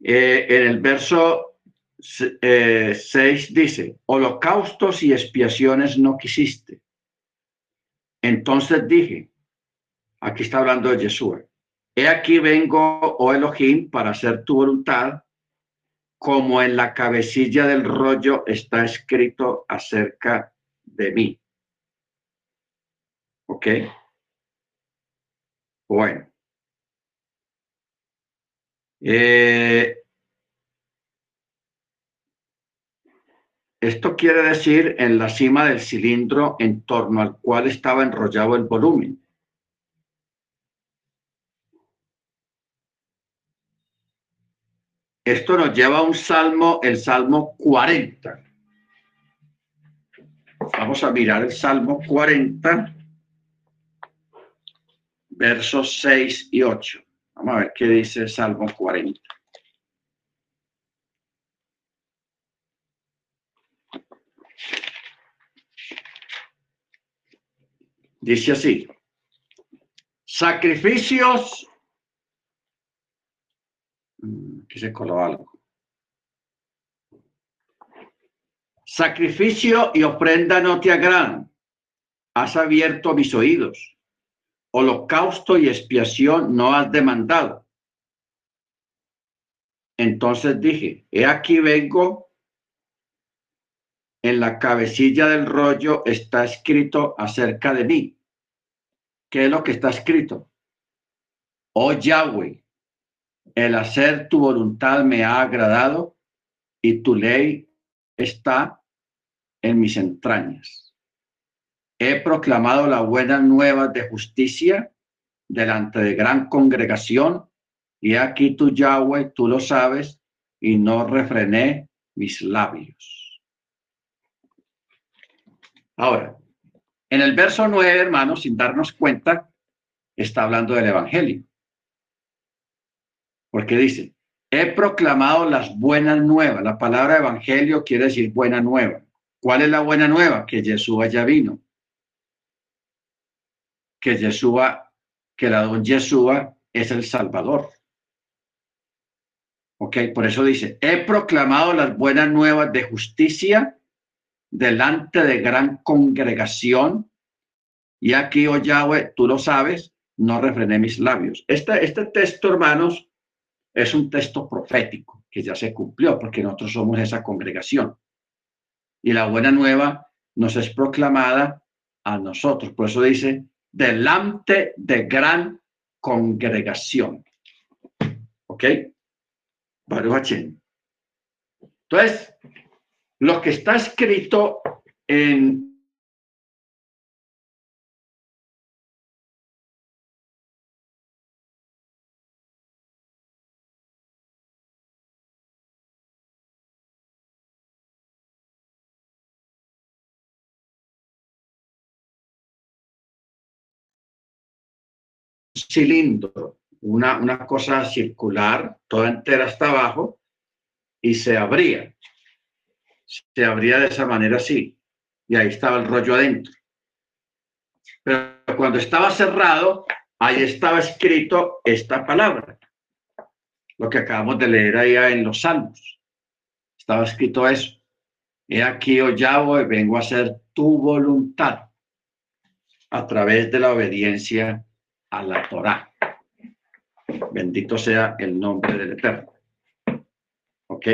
S1: eh, en el verso 6 eh, dice, holocaustos y expiaciones no quisiste. Entonces dije, aquí está hablando de Jesús, He aquí vengo, oh Elohim, para hacer tu voluntad, como en la cabecilla del rollo está escrito acerca de mí. ¿Ok? Bueno. Eh, esto quiere decir en la cima del cilindro en torno al cual estaba enrollado el volumen. Esto nos lleva a un salmo, el salmo 40. Vamos a mirar el salmo 40, versos 6 y 8. Vamos a ver qué dice el salmo 40. Dice así, sacrificios Aquí se coló algo. Sacrificio y ofrenda no te agradan. Has abierto mis oídos. Holocausto y expiación no has demandado. Entonces dije, he aquí vengo. En la cabecilla del rollo está escrito acerca de mí. ¿Qué es lo que está escrito? Oh Yahweh, el hacer tu voluntad me ha agradado y tu ley está en mis entrañas. He proclamado la buena nueva de justicia delante de gran congregación, y aquí tu Yahweh, tú lo sabes, y no refrené mis labios. Ahora, en el verso 9, hermanos, sin darnos cuenta, está hablando del Evangelio. Porque dice, he proclamado las buenas nuevas. La palabra Evangelio quiere decir buena nueva. ¿Cuál es la buena nueva? Que Yeshua ya vino. Que Yeshua, que la don Yeshua es el Salvador. Ok, por eso dice, he proclamado las buenas nuevas de justicia delante de gran congregación. Y aquí, oh Yahweh, tú lo sabes, no refrené mis labios. Este, este texto, hermanos, es un texto profético que ya se cumplió porque nosotros somos esa congregación y la buena nueva nos es proclamada a nosotros. Por eso dice, delante de gran congregación. ¿Ok? Baruch Entonces, lo que está escrito en cilindro, una, una cosa circular, toda entera hasta abajo, y se abría. Se abría de esa manera así, y ahí estaba el rollo adentro. Pero cuando estaba cerrado, ahí estaba escrito esta palabra, lo que acabamos de leer ahí en los salmos. Estaba escrito eso. He aquí, oh Yahweh, vengo a hacer tu voluntad a través de la obediencia a la Torah. Bendito sea el nombre del Eterno. ¿Ok?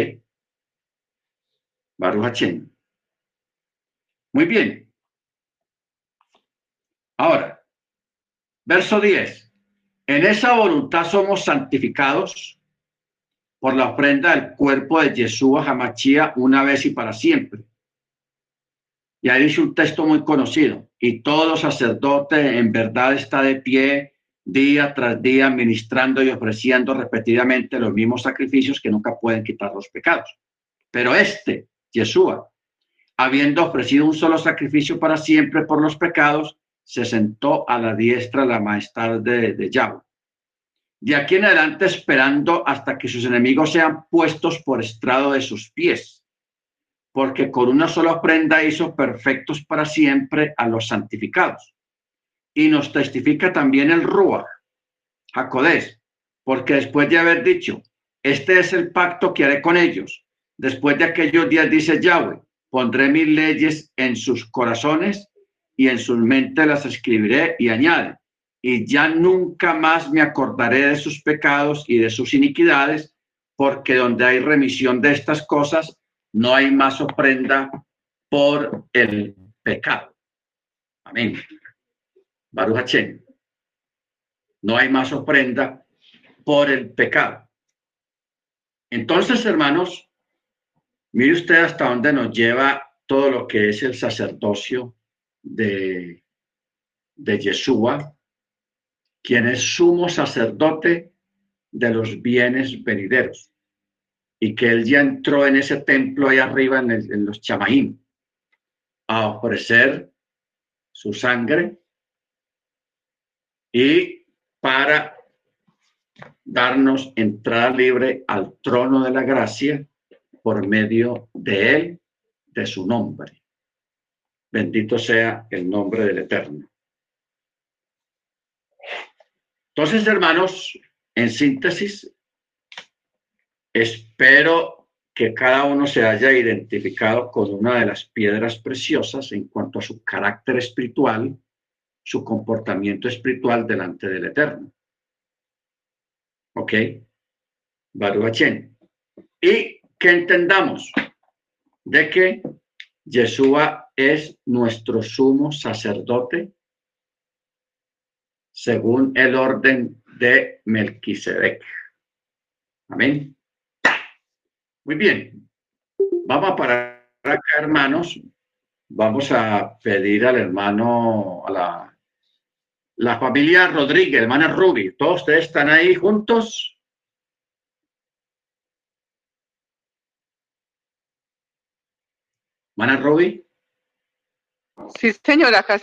S1: Baruch Muy bien. Ahora, verso 10. En esa voluntad somos santificados por la ofrenda del cuerpo de Yeshua Hamachía una vez y para siempre. Y ahí dice un texto muy conocido. Y todo sacerdote en verdad está de pie día tras día ministrando y ofreciendo repetidamente los mismos sacrificios que nunca pueden quitar los pecados. Pero este, Yeshua, habiendo ofrecido un solo sacrificio para siempre por los pecados, se sentó a la diestra de la majestad de, de Yahweh. De aquí en adelante esperando hasta que sus enemigos sean puestos por estrado de sus pies, porque con una sola ofrenda hizo perfectos para siempre a los santificados. Y nos testifica también el Ruach, Jacodés, porque después de haber dicho, este es el pacto que haré con ellos, después de aquellos días dice Yahweh, pondré mis leyes en sus corazones y en sus mentes las escribiré y añade, y ya nunca más me acordaré de sus pecados y de sus iniquidades, porque donde hay remisión de estas cosas, no hay más ofrenda por el pecado. Amén. Baruch No hay más ofrenda por el pecado. Entonces, hermanos, mire usted hasta dónde nos lleva todo lo que es el sacerdocio de, de Yeshua, quien es sumo sacerdote de los bienes venideros. Y que él ya entró en ese templo ahí arriba en, en los chamaín a ofrecer su sangre y para darnos entrada libre al trono de la gracia por medio de Él, de su nombre. Bendito sea el nombre del Eterno. Entonces, hermanos, en síntesis, espero que cada uno se haya identificado con una de las piedras preciosas en cuanto a su carácter espiritual, su comportamiento espiritual delante del Eterno. ¿Ok? Baruachen. Y que entendamos de que Yeshua es nuestro sumo sacerdote según el orden de Melquisedec. Amén. Muy bien. Vamos a parar acá, hermanos. Vamos a pedir al hermano, a la, la familia Rodríguez, hermana Ruby. ¿Todos ustedes están ahí juntos? ¿Hermana Ruby?
S3: Sí, señora,